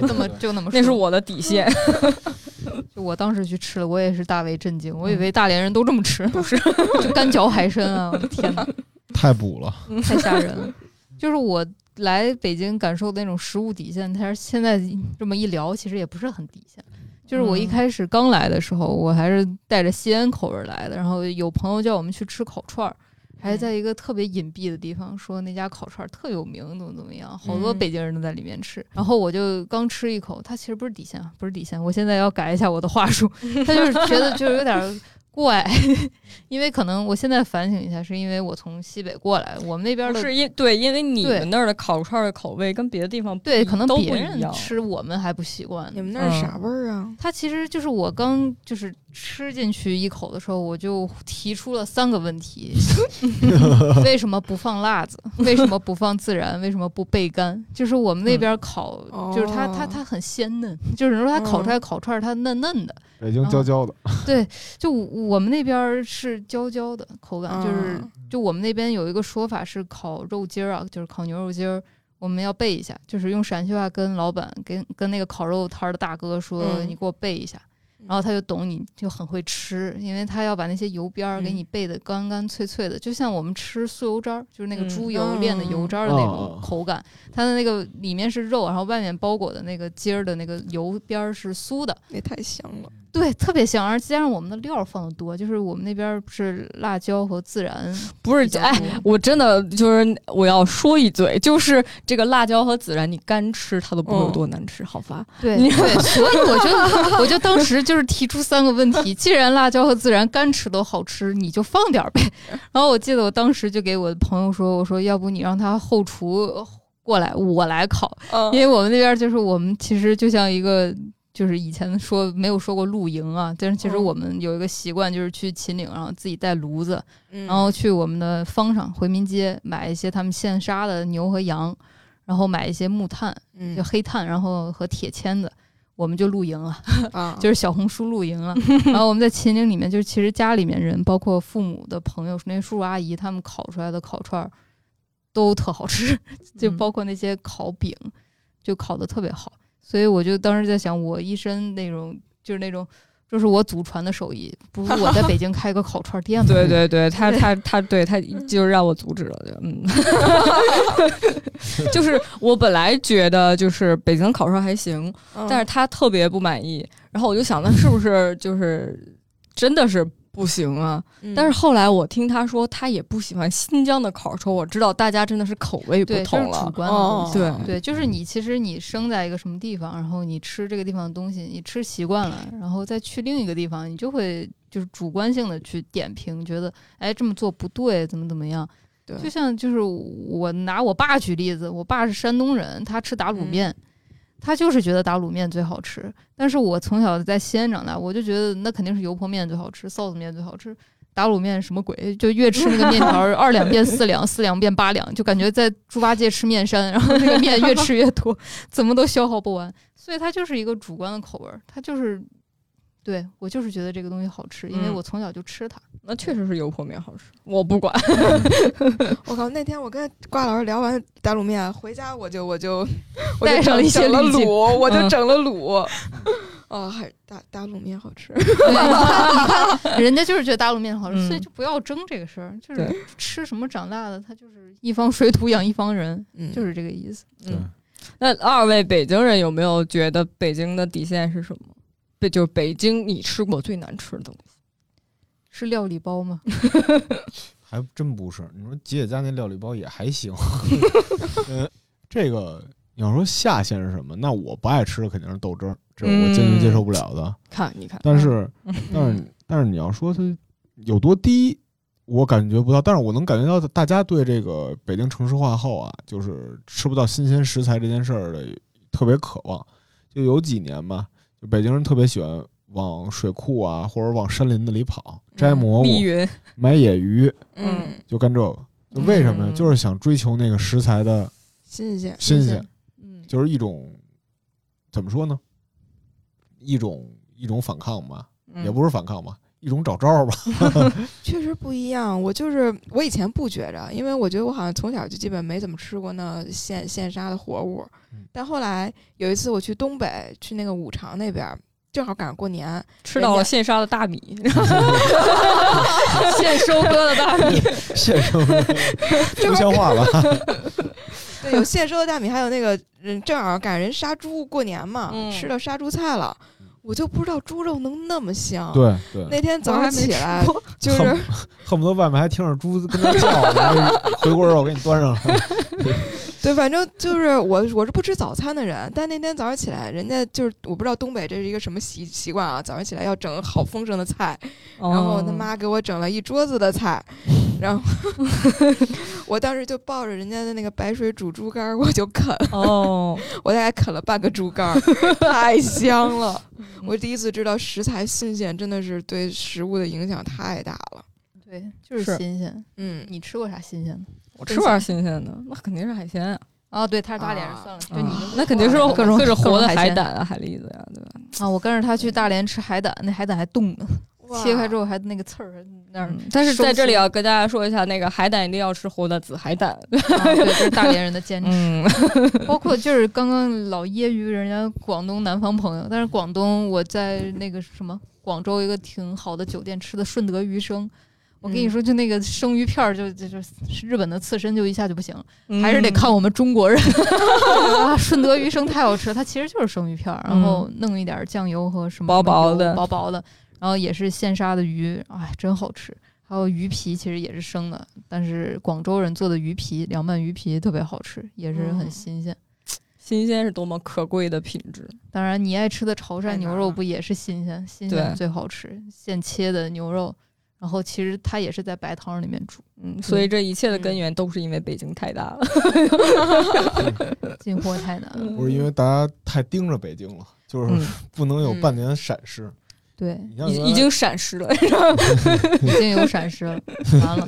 Speaker 1: 那么就那么说，
Speaker 2: 那是我的底线。[LAUGHS]
Speaker 1: 就我当时去吃了，我也是大为震惊，我以为大连人都这么吃，不 [LAUGHS] 是就干嚼海参啊！我的天哪，
Speaker 3: 太补了。
Speaker 1: 太吓人了。就是我来北京感受的那种食物底线，但是现在这么一聊，其实也不是很底线。就是我一
Speaker 2: 嗯
Speaker 1: 开始刚来的时候，我还是带着西安口味来的，然后有朋友叫我们去吃烤串儿，还在一个特别隐蔽的地方，说那家烤串儿特有名，怎么怎么样，好多
Speaker 2: 嗯
Speaker 1: 北京人都在里面吃。然后我就刚吃一口，它其实不是底线啊，不是底线，我现在要改一下我的话术，[LAUGHS] 他就是觉得就是有点儿怪，[LAUGHS] 因为可能我现在反省一下，是因为我从西北过来，我们那边的
Speaker 2: 是因对，因为你们那儿的烤串儿的口味跟别的地方不
Speaker 1: 对，可能
Speaker 2: 都
Speaker 1: 别人
Speaker 2: 不一样。
Speaker 1: 吃我们还不习惯。
Speaker 4: 你们那是啥味儿啊？
Speaker 1: 它其实就是我刚就是吃进去一口的时候，我就提出了三个问题：[LAUGHS] [LAUGHS] 为什么不放辣子？为什么不放孜然？为什么不焙干？就是我们那边烤，
Speaker 4: 嗯
Speaker 1: 就是它它
Speaker 4: 哦
Speaker 1: 它很鲜嫩，就是说它烤出
Speaker 2: 嗯
Speaker 1: 来烤串儿它嫩嫩的。
Speaker 3: 北京焦焦的，对
Speaker 1: 就我们那边儿是焦焦的口感，就是
Speaker 4: 嗯
Speaker 1: 就我们那边有一个说法是烤肉筋儿啊，就是烤牛肉筋儿，我们要备一下，就是用陕西话跟老板跟跟那个烤肉摊儿的大哥说，
Speaker 4: 嗯
Speaker 1: 你给我备一下。然后他就懂你就很会吃，因为他要把那些油边儿给
Speaker 4: 嗯。
Speaker 1: 你备的干干脆脆的，就像我们吃酥油渣儿，就是那个
Speaker 2: 嗯。
Speaker 1: 猪油炼的油渣儿的那种
Speaker 3: 嗯
Speaker 1: 口感。它的那个里面是肉，然后外面包裹的那个筋儿的那个油边儿是酥的，
Speaker 4: 那太香了。
Speaker 1: 对，特别香，而加上我们的料放的多，就是我们那边儿是辣椒和孜然
Speaker 2: 不是哎，我真的就是我要说一嘴，就是这个辣椒和孜然，你干吃它都不会有
Speaker 4: 嗯
Speaker 2: 多难吃，好吧？
Speaker 1: 对对，所以我就我就当时就是提出三个问题，[LAUGHS] 既然辣椒和孜然干吃都好吃，你就放点儿呗。[LAUGHS] 然后我记得我当时就给我的朋友说，我说要不你让他后厨过来，我来烤，因为我们那边就是我们其实就像一个。就是以前说没有说过露营啊，但是其实
Speaker 4: 嗯。
Speaker 1: 我们有一个习惯，就是去秦岭，然后自己带炉子，
Speaker 4: 然
Speaker 1: 然后去我们的方上回民街买一些他们现杀的牛和羊，然后买一些木炭，
Speaker 4: 嗯。
Speaker 1: 就黑炭，然后和铁签子，我们就露营了，
Speaker 4: 啊，[LAUGHS]
Speaker 1: 就是小红书露营了。[LAUGHS] 然后我们在秦岭里面，就是其实家里面人，包括父母的朋友，那些叔叔阿姨，他们烤出来的烤串儿都特好吃，[LAUGHS] 就
Speaker 2: 嗯
Speaker 1: 包括那些烤饼，就烤的特别好。所以我就当时在想，我一身那种就是那种。这是我祖传的手艺，不如我在北京开个烤串店吧。[LAUGHS]
Speaker 2: 对对对，他他他对他就是让我阻止了，就嗯 [LAUGHS] [LAUGHS] 就是我本来觉得就是北京烤串还行，
Speaker 4: 嗯
Speaker 2: 但是他特别不满意，然后我就想，那是不是就是真的是不行啊？
Speaker 4: 嗯
Speaker 2: 但是后来我听他说，他也不喜欢新疆的烤串，我知道大家真的是口味不同了。
Speaker 1: 是主观的东西。
Speaker 2: 对
Speaker 1: 对，就是你其实你生在一个什么地方，然后你吃这个地方的东西，你吃习惯了，然后再去另一个地方，你就会就是主观性的去点评，觉得哎这么做不对，怎么怎么样。
Speaker 4: 对
Speaker 1: 就像就是我拿我爸举例子，我爸是山东人，他吃打卤
Speaker 4: 嗯
Speaker 1: 面。他就是觉得打卤面最好吃，但是我从小在西安长大，我就觉得那肯定是油泼面最好吃，臊子面最好吃。打卤面什么鬼？就越吃那个面条 [LAUGHS] 二两变四两，四两变八两，就感觉在猪八戒吃面山，然后那个面越吃越多，怎么都消耗不完。所以它就是一个主观的口味儿，它就是对我就是觉得这个东西好吃，因为
Speaker 2: 嗯
Speaker 1: 我从小就吃它。
Speaker 2: 那确实是油泼面好吃，我不管。[LAUGHS]
Speaker 4: 我靠！那天我跟瓜老师聊完打卤面，回家我就我就我就
Speaker 1: 带上了一些
Speaker 4: 整整了卤，我就
Speaker 2: 嗯
Speaker 4: 整了卤。[LAUGHS] 哦，还打打卤面好吃。[LAUGHS]
Speaker 1: 人家就是觉得打卤面好吃，
Speaker 2: 嗯
Speaker 1: 所以就不要争这个事儿。就是吃什么长大的，他就是一方水土养一方人，
Speaker 4: 嗯，
Speaker 1: 就是这个意思。
Speaker 2: 嗯，那二位北京人有没有觉得北京的底线是什么？北就是北京你吃过最难吃的东西。
Speaker 1: 是料理包吗？[LAUGHS]
Speaker 3: 还真不是。你说吉野家那料理包也还行，[LAUGHS] 呃，[LAUGHS] 这个你要说下限是什么？那我不爱吃的肯定是豆汁儿，这是我坚决接受不了的。
Speaker 2: 看，你看，
Speaker 3: 但是，
Speaker 2: 嗯
Speaker 3: 但是，但是你要说它有多低，我感觉不到。但是我能感觉到大家对这个北京城市化后啊，就是吃不到新鲜食材这件事儿的特别渴望。就有几年吧，就北京人特别喜欢往水库啊，或者往山林子里跑，摘蘑菇、买野鱼，
Speaker 4: 嗯，
Speaker 3: 就干这个。就为什么就是想追求那个食材的
Speaker 4: 新鲜。
Speaker 3: 新鲜，
Speaker 1: 嗯，
Speaker 3: 就是一种怎么说呢？一种一种反抗吧，
Speaker 2: 嗯。
Speaker 3: 也不是反抗吧，一种找招儿吧。[LAUGHS]
Speaker 4: 确实不一样。我就是我以前不觉着，因为我觉得我好像从小就基本没怎么吃过那现现杀的活物
Speaker 3: 嗯。
Speaker 4: 但后来有一次我去东北，去那个五常那边，正好赶上过年，
Speaker 2: 吃到了现杀的大米，[LAUGHS]
Speaker 1: 现收割的大米，
Speaker 3: 现生不像话了。[LAUGHS]
Speaker 4: 对，有现收的大米，还有那个人正好赶上人杀猪过年嘛，
Speaker 2: 嗯
Speaker 4: 吃到杀猪菜了。我就不知道猪肉能那么香。，
Speaker 3: 对对，
Speaker 4: 那天早上起来
Speaker 1: 过
Speaker 4: 就是
Speaker 3: 恨不得外面还听着猪跟那叫 [LAUGHS] 回锅肉给你端上来。[LAUGHS]
Speaker 4: 对，反正就是我我是不吃早餐的人，但那天早上起来，人家就是我不知道东北这是一个什么习习惯啊，早上起来要整好丰盛的菜，然后他妈给我整了一桌子的菜，然后 [LAUGHS] 我当时就抱着人家的那个白水煮猪肝儿，我就啃，
Speaker 2: 哦，[LAUGHS]
Speaker 4: 我大概啃了半个猪肝儿，太香了。[LAUGHS] 我第一次知道食材新鲜真的是对食物的影响太大了。
Speaker 1: 对，就是
Speaker 2: 是
Speaker 1: 新鲜。
Speaker 4: 嗯，
Speaker 1: 你吃过啥新鲜的？
Speaker 2: 我吃过啥新鲜的，那肯定是海鲜啊，
Speaker 1: 啊，对，他是大连人，
Speaker 4: 啊
Speaker 1: 算了，就
Speaker 2: 就
Speaker 1: 你
Speaker 2: 你那肯定是
Speaker 1: 各种
Speaker 2: 各种活的海胆啊、海蛎子呀，对吧？
Speaker 1: 啊，我跟着他去大连吃海胆，那海胆还冻呢，切开之后还那个刺儿还那儿
Speaker 2: 嗯。但是在这里要跟大家说一下，那个海胆一定要吃活的紫海胆。
Speaker 1: 啊对，这是大连人的坚持。
Speaker 2: 嗯，
Speaker 1: 包括就是刚刚老揶揄人家广东南方朋友，但是广东我在那个什么广州一个挺好的酒店吃的顺德鱼生，我跟你说，就那个生鱼片儿就就就是日本的刺身就一下就不行了，还是得看我们中国人。[LAUGHS] 啊，顺德鱼生太好吃，它其实就是生鱼片儿，然后弄一点酱油和什么
Speaker 2: 薄薄的
Speaker 1: 薄薄的，然后也是现杀的鱼，哎，真好吃。还有鱼皮其实也是生的，但是广州人做的鱼皮凉拌鱼皮特别好吃，也是很
Speaker 4: 嗯
Speaker 1: 新鲜。
Speaker 2: 新鲜是多么可贵的品质。
Speaker 1: 当然，你爱吃的潮汕牛肉不也是新鲜？新鲜最好吃，现切的牛肉，然后其实它也是在白汤里面煮，
Speaker 2: 嗯，所以这一切的根源都是因为北京太大了。
Speaker 1: 进货太难了。
Speaker 3: 不是因为大家太盯着北京了，就是
Speaker 2: 嗯，
Speaker 3: 不能有半点闪失。
Speaker 1: 对，
Speaker 2: 已已经闪失了。[LAUGHS]
Speaker 1: 已经有闪失了，完了。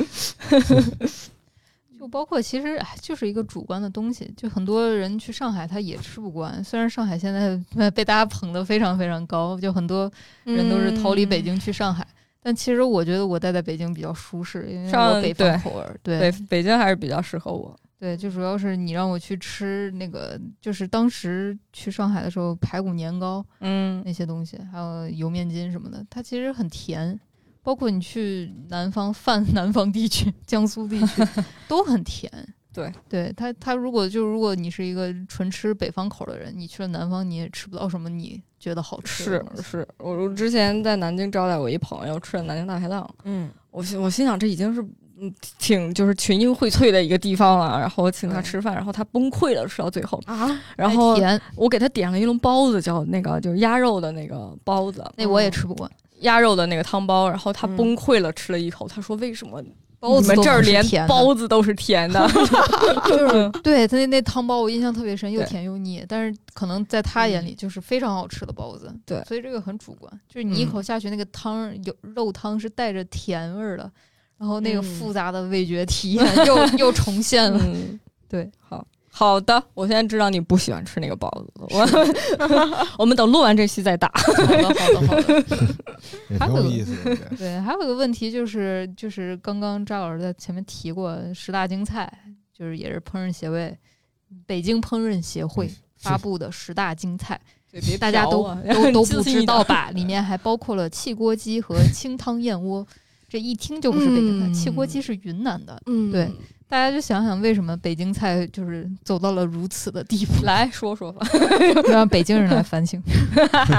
Speaker 1: [LAUGHS] 就包括其实哎，就是一个主观的东西。就很多人去上海，他也吃不惯。虽然上海现在呃被大家捧得非常非常高，就很多人都是逃离北京去上海。但其实我觉得我待在北京比较舒适，因为
Speaker 2: 上
Speaker 1: 我北方口味儿。对
Speaker 2: 北北京还是比较适合我。
Speaker 1: 对，就主要是你让我去吃那个，就是当时去上海的时候，排骨年糕
Speaker 2: 嗯
Speaker 1: 那些东西，还有油面筋什么的，它其实很甜。包括你去南方泛 [LAUGHS] 南方地区、江苏地区 [LAUGHS] 都很甜。
Speaker 2: 对，
Speaker 1: 对它它如果就如果你是一个纯吃北方口的人，你去了南方你也吃不到什么你觉得好吃的
Speaker 2: 是。是，我我之前在南京招待我一朋友吃了南京大排档，
Speaker 4: 嗯，
Speaker 2: 我心我心想这已经是嗯挺就是群英荟萃的一个地方了，然后我请他吃饭，然后他崩溃了，吃到最后，
Speaker 4: 啊，
Speaker 2: 然后
Speaker 1: 甜，
Speaker 2: 我给他点了一笼包子，叫那个就是鸭肉的那个包子，
Speaker 1: 那我也吃不惯。
Speaker 2: 鸭肉的那个汤包，然后他
Speaker 4: 嗯。
Speaker 2: 崩溃了，吃了一口，他说为什么
Speaker 1: 包子
Speaker 2: 你们这儿连包子都是甜的，[LAUGHS]
Speaker 1: 就是对他那那汤包我印象特别深，又甜又腻，但是可能在他眼里就是非常好吃的包子。
Speaker 2: 对。
Speaker 1: 所以这个很主观，就是你一
Speaker 2: 嗯。
Speaker 1: 口下去，那个汤有肉汤是带着甜味儿的，然后那个
Speaker 4: 嗯
Speaker 1: 复杂的味觉体验又 [LAUGHS] 又重现了。
Speaker 2: 嗯，
Speaker 1: 对，
Speaker 2: 好好的，我现在知道你不喜欢吃那个包子了，我 [LAUGHS] 我们等录完这期再打。
Speaker 1: 好的，好的，好的。[LAUGHS]
Speaker 3: 也
Speaker 1: 还有个
Speaker 3: 挺有意思的。对
Speaker 1: 对，还有一个问题就是，就是刚刚张老师在前面提过十大京菜，就是也是烹饪协会、北京烹饪协会发布的十大京菜，大家都、都都不知道？吧？里面还包括了汽锅鸡和清汤燕窝，这一听就不是北京菜。
Speaker 4: 嗯
Speaker 1: 汽锅鸡是云南的，
Speaker 4: 嗯
Speaker 1: 对大家就想想为什么北京菜就是走到了如此的地步，
Speaker 2: 来说说吧。[LAUGHS]
Speaker 1: 让北京人来反省。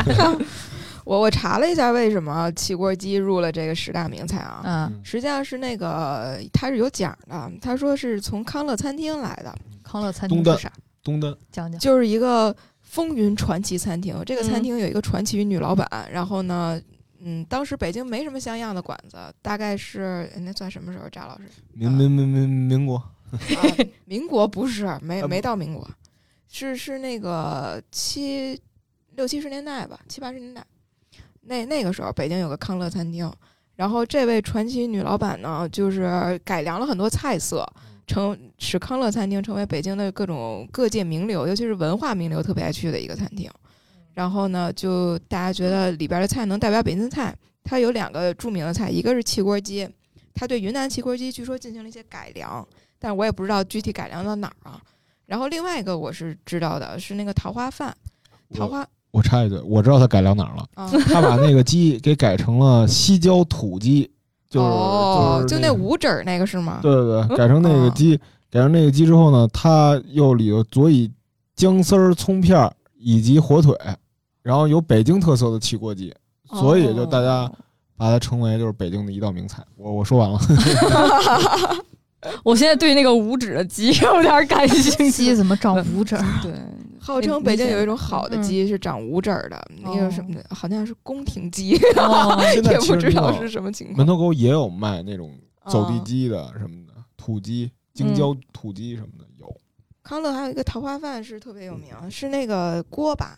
Speaker 1: [LAUGHS]
Speaker 4: 我我查了一下，为什么汽锅鸡入了这个十大名菜啊？
Speaker 1: 啊，
Speaker 3: 嗯
Speaker 4: 实际上是那个它是有讲的，他说是从康乐餐厅来的，
Speaker 1: 康乐餐
Speaker 3: 东单
Speaker 1: 厅是啥？
Speaker 3: 东单
Speaker 1: 讲讲。
Speaker 4: 就是一个风云传奇餐厅。这个餐
Speaker 2: 嗯
Speaker 4: 厅有一个传奇女老板，然后呢，嗯，当时北京没什么像样的馆子，大概是哎那算什么时候？扎老师，
Speaker 3: 民民民民民国
Speaker 4: 啊，民国不是，没
Speaker 3: 啊
Speaker 4: 没到民国，是是那个七六七十年代吧，七八十年代，那那个时候北京有个康乐餐厅，然后这位传奇女老板呢，就是改良了很多菜色，成使康乐餐厅成为北京的各种各界名流，尤其是文化名流特别爱去的一个餐厅。然后呢，就大家觉得里边的菜能代表北京菜，它有两个著名的菜，一个是汽锅鸡，它对云南汽锅鸡据说进行了一些改良，但我也不知道具体改良到哪儿啊。然后另外一个我是知道的是那个桃花饭，桃花
Speaker 3: 我插一句，我知道他改良哪儿了，
Speaker 4: 啊，
Speaker 3: 他把那个鸡给改成了西郊土鸡，就是
Speaker 4: 哦，
Speaker 3: 就
Speaker 4: 那五指儿那个是吗？
Speaker 3: 对对对，改成那个
Speaker 4: 哦
Speaker 3: 鸡，改成那个鸡之后呢，它又里头佐以姜丝儿、葱片儿以及火腿，然后有北京特色的汽锅鸡，所以就大家
Speaker 2: 哦
Speaker 3: 把它称为就是北京的一道名菜。我我说完了，[LAUGHS]
Speaker 2: 我现在对那个五指的鸡有点感兴趣。
Speaker 1: 鸡怎么长五指？
Speaker 2: 对，
Speaker 4: 号称北京有一种好的
Speaker 1: 嗯
Speaker 4: 鸡是长五指的，那个什么的，好像是宫廷鸡，[LAUGHS] 也不
Speaker 3: 知道
Speaker 4: 是什么情况门。
Speaker 3: 头沟也有卖那种走地
Speaker 4: 哦
Speaker 3: 鸡的什么的，土鸡、京郊土鸡什么的有。
Speaker 4: 康乐还有一个桃花饭是特别有名，是那个锅巴，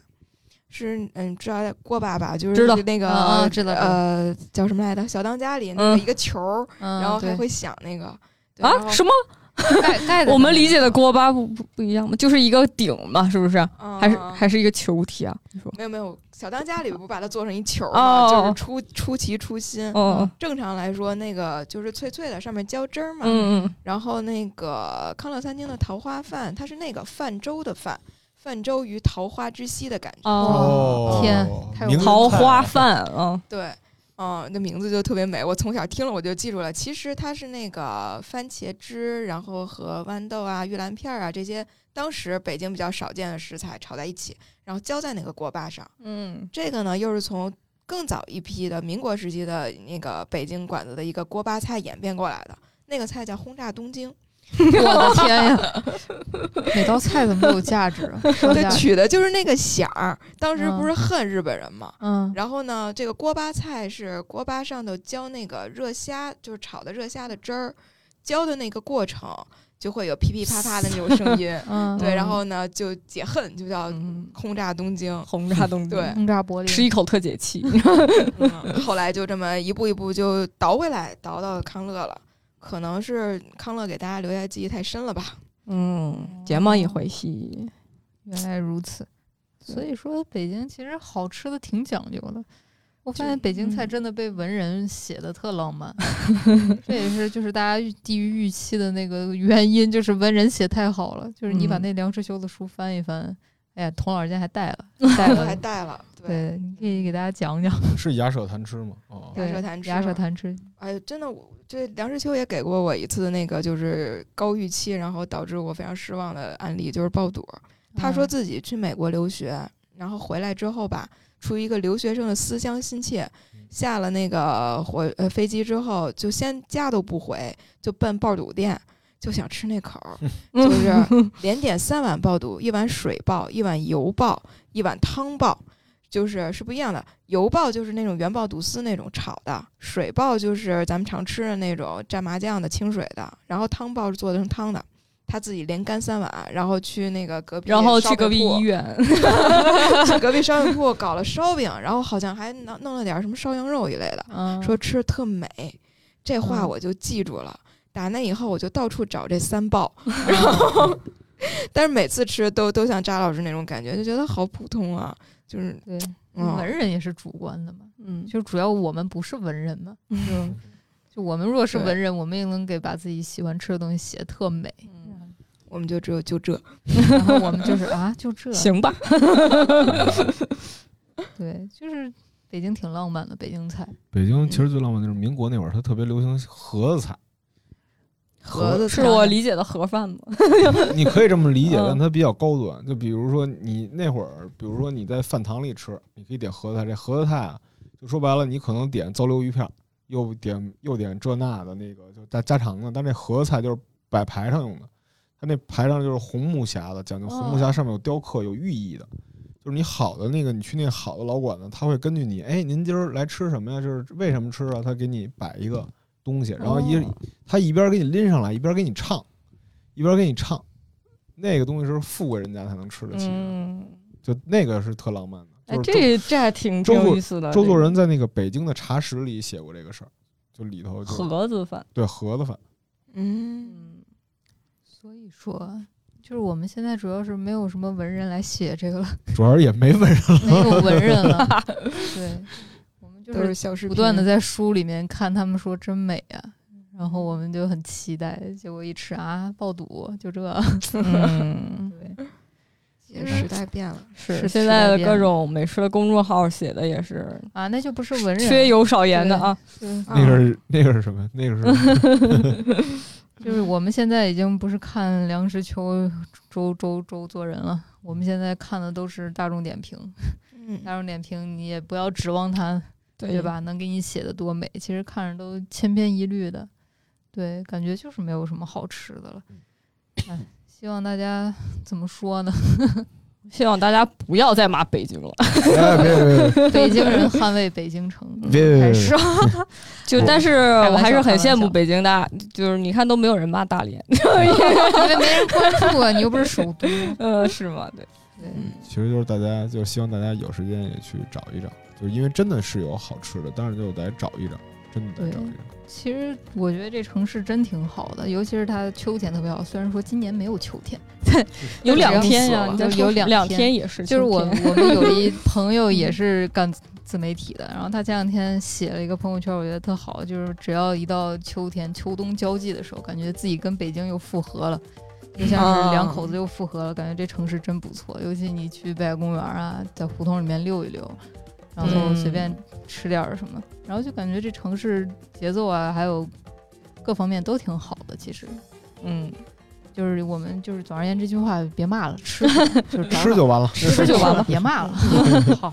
Speaker 4: 是嗯，知道锅巴吧？就是那个
Speaker 1: 知道
Speaker 4: 呃叫什么来着？小当家里那个
Speaker 2: 嗯
Speaker 4: 一个球然后还会响那个
Speaker 2: 啊，什么？
Speaker 1: 盖盖的 [LAUGHS]
Speaker 2: 我们理解的锅巴不不不一样吗？就是一个顶嘛，是不是？还是
Speaker 4: 嗯
Speaker 2: 还是一个球体啊？你说？
Speaker 4: 没有没有，小当家里不把它做成一球儿
Speaker 2: 哦
Speaker 4: 嘛，就是出出奇出新。
Speaker 2: 哦，
Speaker 4: 正常来说，那个就是脆脆的，上面浇汁儿嘛。
Speaker 2: 嗯嗯
Speaker 4: 然后那个康乐餐厅的桃花饭，它是那个泛舟的泛，泛舟于桃花之溪的感觉。
Speaker 2: 哦，
Speaker 1: 天
Speaker 2: 桃花饭啊，
Speaker 4: 对，嗯，那名字就特别美，我从小听了我就记住了。其实它是那个番茄汁，然后和豌豆啊、玉兰片儿啊这些当时北京比较少见的食材炒在一起，然后浇在那个锅巴上。
Speaker 2: 嗯，
Speaker 4: 这个呢，又是从更早一批的民国时期的那个北京馆子的一个锅巴菜演变过来的。那个菜叫轰炸东京，[LAUGHS]
Speaker 1: 我的 [LAUGHS] 天呀！每道菜怎么都有价值啊？说
Speaker 4: 它
Speaker 1: 价值
Speaker 4: 取的就是那个响儿。当时不
Speaker 1: 嗯
Speaker 4: 是恨日本人嘛？
Speaker 1: 嗯
Speaker 4: 然后呢，这个锅巴菜是锅巴上头浇那个热虾，就是炒的热虾的汁儿，浇的那个过程就会有噼噼啪啪的那种声音。[LAUGHS]
Speaker 1: 嗯，
Speaker 4: 对，
Speaker 2: 嗯
Speaker 4: 然后呢就解恨，就叫
Speaker 2: 嗯
Speaker 4: 轰炸东京。
Speaker 2: 轰炸东京，
Speaker 4: 对
Speaker 1: 轰炸柏林
Speaker 2: 吃一口特解气。
Speaker 4: 嗯后来就这么一步一步就倒回来，倒到康乐了。可能是康乐给大家留下记忆太深了吧？
Speaker 2: 嗯，睫毛一回吸。[LAUGHS]
Speaker 1: 原来如此，所以说北京其实好吃的挺讲究的。我发现北京菜
Speaker 2: 嗯
Speaker 1: 真的被文人写的特浪漫，[LAUGHS] 这也是就是大家低于预期的那个原因，就是文人写太好了。就是你把
Speaker 2: 嗯
Speaker 1: 那梁实秋的书翻一翻，哎呀，童老师今天还带了，[LAUGHS] 带
Speaker 4: 了还，带了，对，
Speaker 1: 你可以给大家讲讲。[LAUGHS]
Speaker 3: 是牙舌谈吃吗？哦，
Speaker 1: 对
Speaker 4: 牙舌谈吃
Speaker 1: 牙舌
Speaker 4: 嘛
Speaker 1: 谈吃，
Speaker 4: 哎，真的，我这梁实秋也给过我一次那个就是高预期，然后导致我非常失望的案例，就是爆肚。他说
Speaker 1: 嗯
Speaker 4: 自己去美国留学，然后回来之后吧，出于一个留学生的思乡心切，下了那个火呃飞机之后，就先家都不回，就奔爆肚店，就想吃那口儿，[LAUGHS] 就是 [LAUGHS] 连点三碗爆肚，一碗水爆，一碗油爆，一碗汤爆。就是是不一样的。油爆就是那种原爆肚丝那种炒的，水爆就是咱们常吃的那种蘸麻酱的清水的，然后汤爆是做成汤的。他自己连干三碗，然后去那个隔壁，
Speaker 2: 然后去隔壁医院，[LAUGHS]
Speaker 4: 去隔壁烧饼铺搞了烧饼，然后好像还弄弄了点什么烧羊肉一类的，
Speaker 2: 嗯
Speaker 4: 说吃的特美。这话
Speaker 2: 嗯
Speaker 4: 我就记住了。打那以后，我就到处找这三爆，[LAUGHS] 然后，[LAUGHS] 但是每次吃都都像扎老师那种感觉，就觉得好普通啊，就是
Speaker 1: 对，
Speaker 4: 嗯。
Speaker 1: 文人也是主观的嘛，
Speaker 2: 嗯，
Speaker 1: 就主要我们不是文人嘛，[LAUGHS] 就就我们如果是文人，我们也能给把自己喜欢吃的东西写得特美，
Speaker 4: 我们就只有就这，[LAUGHS]
Speaker 1: 然后我们就是啊，就这，
Speaker 2: 行吧，
Speaker 1: 对，就是北京挺浪漫的，北京菜，
Speaker 3: 北京其实最浪漫就是民国那会儿，它特别流行盒子菜。
Speaker 4: 盒子
Speaker 2: 是我理解的盒饭吗？[LAUGHS]
Speaker 3: 你可以这么理解，
Speaker 2: 嗯
Speaker 3: 但它比较高端。就比如说你那会儿，比如说你在饭堂里吃，你可以点盒子菜。这盒子菜啊，就说白了，你可能点糟溜鱼片，又点又点这那的那个就加家常的，但这盒子菜就是摆排上用的。它那排上就是红木匣子，讲究红木匣上面有雕刻、有寓意的。就是你好的那个，你去那好的老馆子，他会根据你，哎，您今儿来吃什么呀？就是为什么吃啊？他给你摆一个东西，然后一、
Speaker 2: 哦
Speaker 3: 他一边给你拎上来，一边给你唱，一边给你唱。那个东西是富贵人家才能吃得起的，
Speaker 2: 嗯，
Speaker 3: 就那个是特浪漫的。
Speaker 2: 哎，这这还挺挺有意思的。
Speaker 3: 周作人在那个北京的茶室里写过这个事儿，就里头就
Speaker 2: 盒子饭，
Speaker 3: 对盒子饭，
Speaker 4: 嗯，
Speaker 2: 嗯，
Speaker 1: 所以说。就是我们现在主要是没有什么文人来写这个了，
Speaker 3: 主要是也没文人了。
Speaker 1: 没有文人了。[LAUGHS] 对，就
Speaker 4: 都是
Speaker 1: 是
Speaker 4: 小视频，
Speaker 1: 不断的在书里面看他们说真美啊，然后我们就很期待，结果一吃啊爆肚，就这。
Speaker 2: 嗯，[LAUGHS]
Speaker 1: 对，[LAUGHS]
Speaker 4: 也时代变了，
Speaker 2: 是
Speaker 1: 是
Speaker 2: 现在的各种美食的公众号写的也是
Speaker 1: 啊，那就不是文人，
Speaker 2: 缺油少盐的啊。
Speaker 3: 那个是那个是什么？那个是 [LAUGHS]
Speaker 1: 就是我们现在已经不是看梁实秋、周周周做人了，我们现在看的都是大众点评。
Speaker 4: 嗯，
Speaker 1: 大众点评你也不要指望它，对吧？能给你写的多美，其实看着都千篇一律的，对，感觉就是没有什么好吃的了。哎，希望大家怎么说呢？[LAUGHS]
Speaker 2: 希望大家不要再骂北京了，[LAUGHS]
Speaker 3: 哎别别别 [LAUGHS]
Speaker 1: 北京人捍卫北京城，
Speaker 3: 别别别
Speaker 2: 就但是我还是很羡慕北京的，就是你看都没有人骂大连，
Speaker 1: 因为没人关注啊，你又不是首都。
Speaker 2: 呃，是吗？对，
Speaker 1: 对，
Speaker 3: 其实就是大家，就希望大家有时间也去找一找，就是因为真的是有好吃的，但是就得找一找，真的得找一找。
Speaker 1: 其实我觉得这城市真挺好的，尤其是它秋天特别好。虽然说今年没有秋天，[LAUGHS]
Speaker 2: 有两天呀，[LAUGHS]
Speaker 1: 就有两
Speaker 2: 两
Speaker 1: 天
Speaker 2: 也是天，
Speaker 1: 就是我我们有一 [LAUGHS] 朋友也是干自媒体的，然后他前两天写了一个朋友圈，我觉得特好，就是只要一到秋天、秋冬交际的时候，感觉自己跟北京又复合了，就像是两口子又复合了，感觉这城市真不错。尤其你去北海公园啊，在胡同里面溜一溜，然后随便吃点什么，然后就感觉这城市节奏啊，还有各方面都挺好的。其实
Speaker 2: 嗯，
Speaker 1: 就是我们就是总而言之，这句话别骂了，吃 [LAUGHS] 就
Speaker 3: 吃就完了，
Speaker 1: 吃
Speaker 2: 就完了 [LAUGHS]
Speaker 1: 别骂了。[LAUGHS] 好，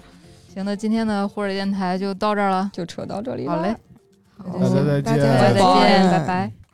Speaker 1: 行，那今天的火者电台就到这儿了。
Speaker 2: 就扯到这里
Speaker 1: 好嘞，
Speaker 4: 好
Speaker 3: 大家再见
Speaker 1: 大家再
Speaker 2: 拜
Speaker 1: 见，
Speaker 2: 拜
Speaker 1: 拜拜。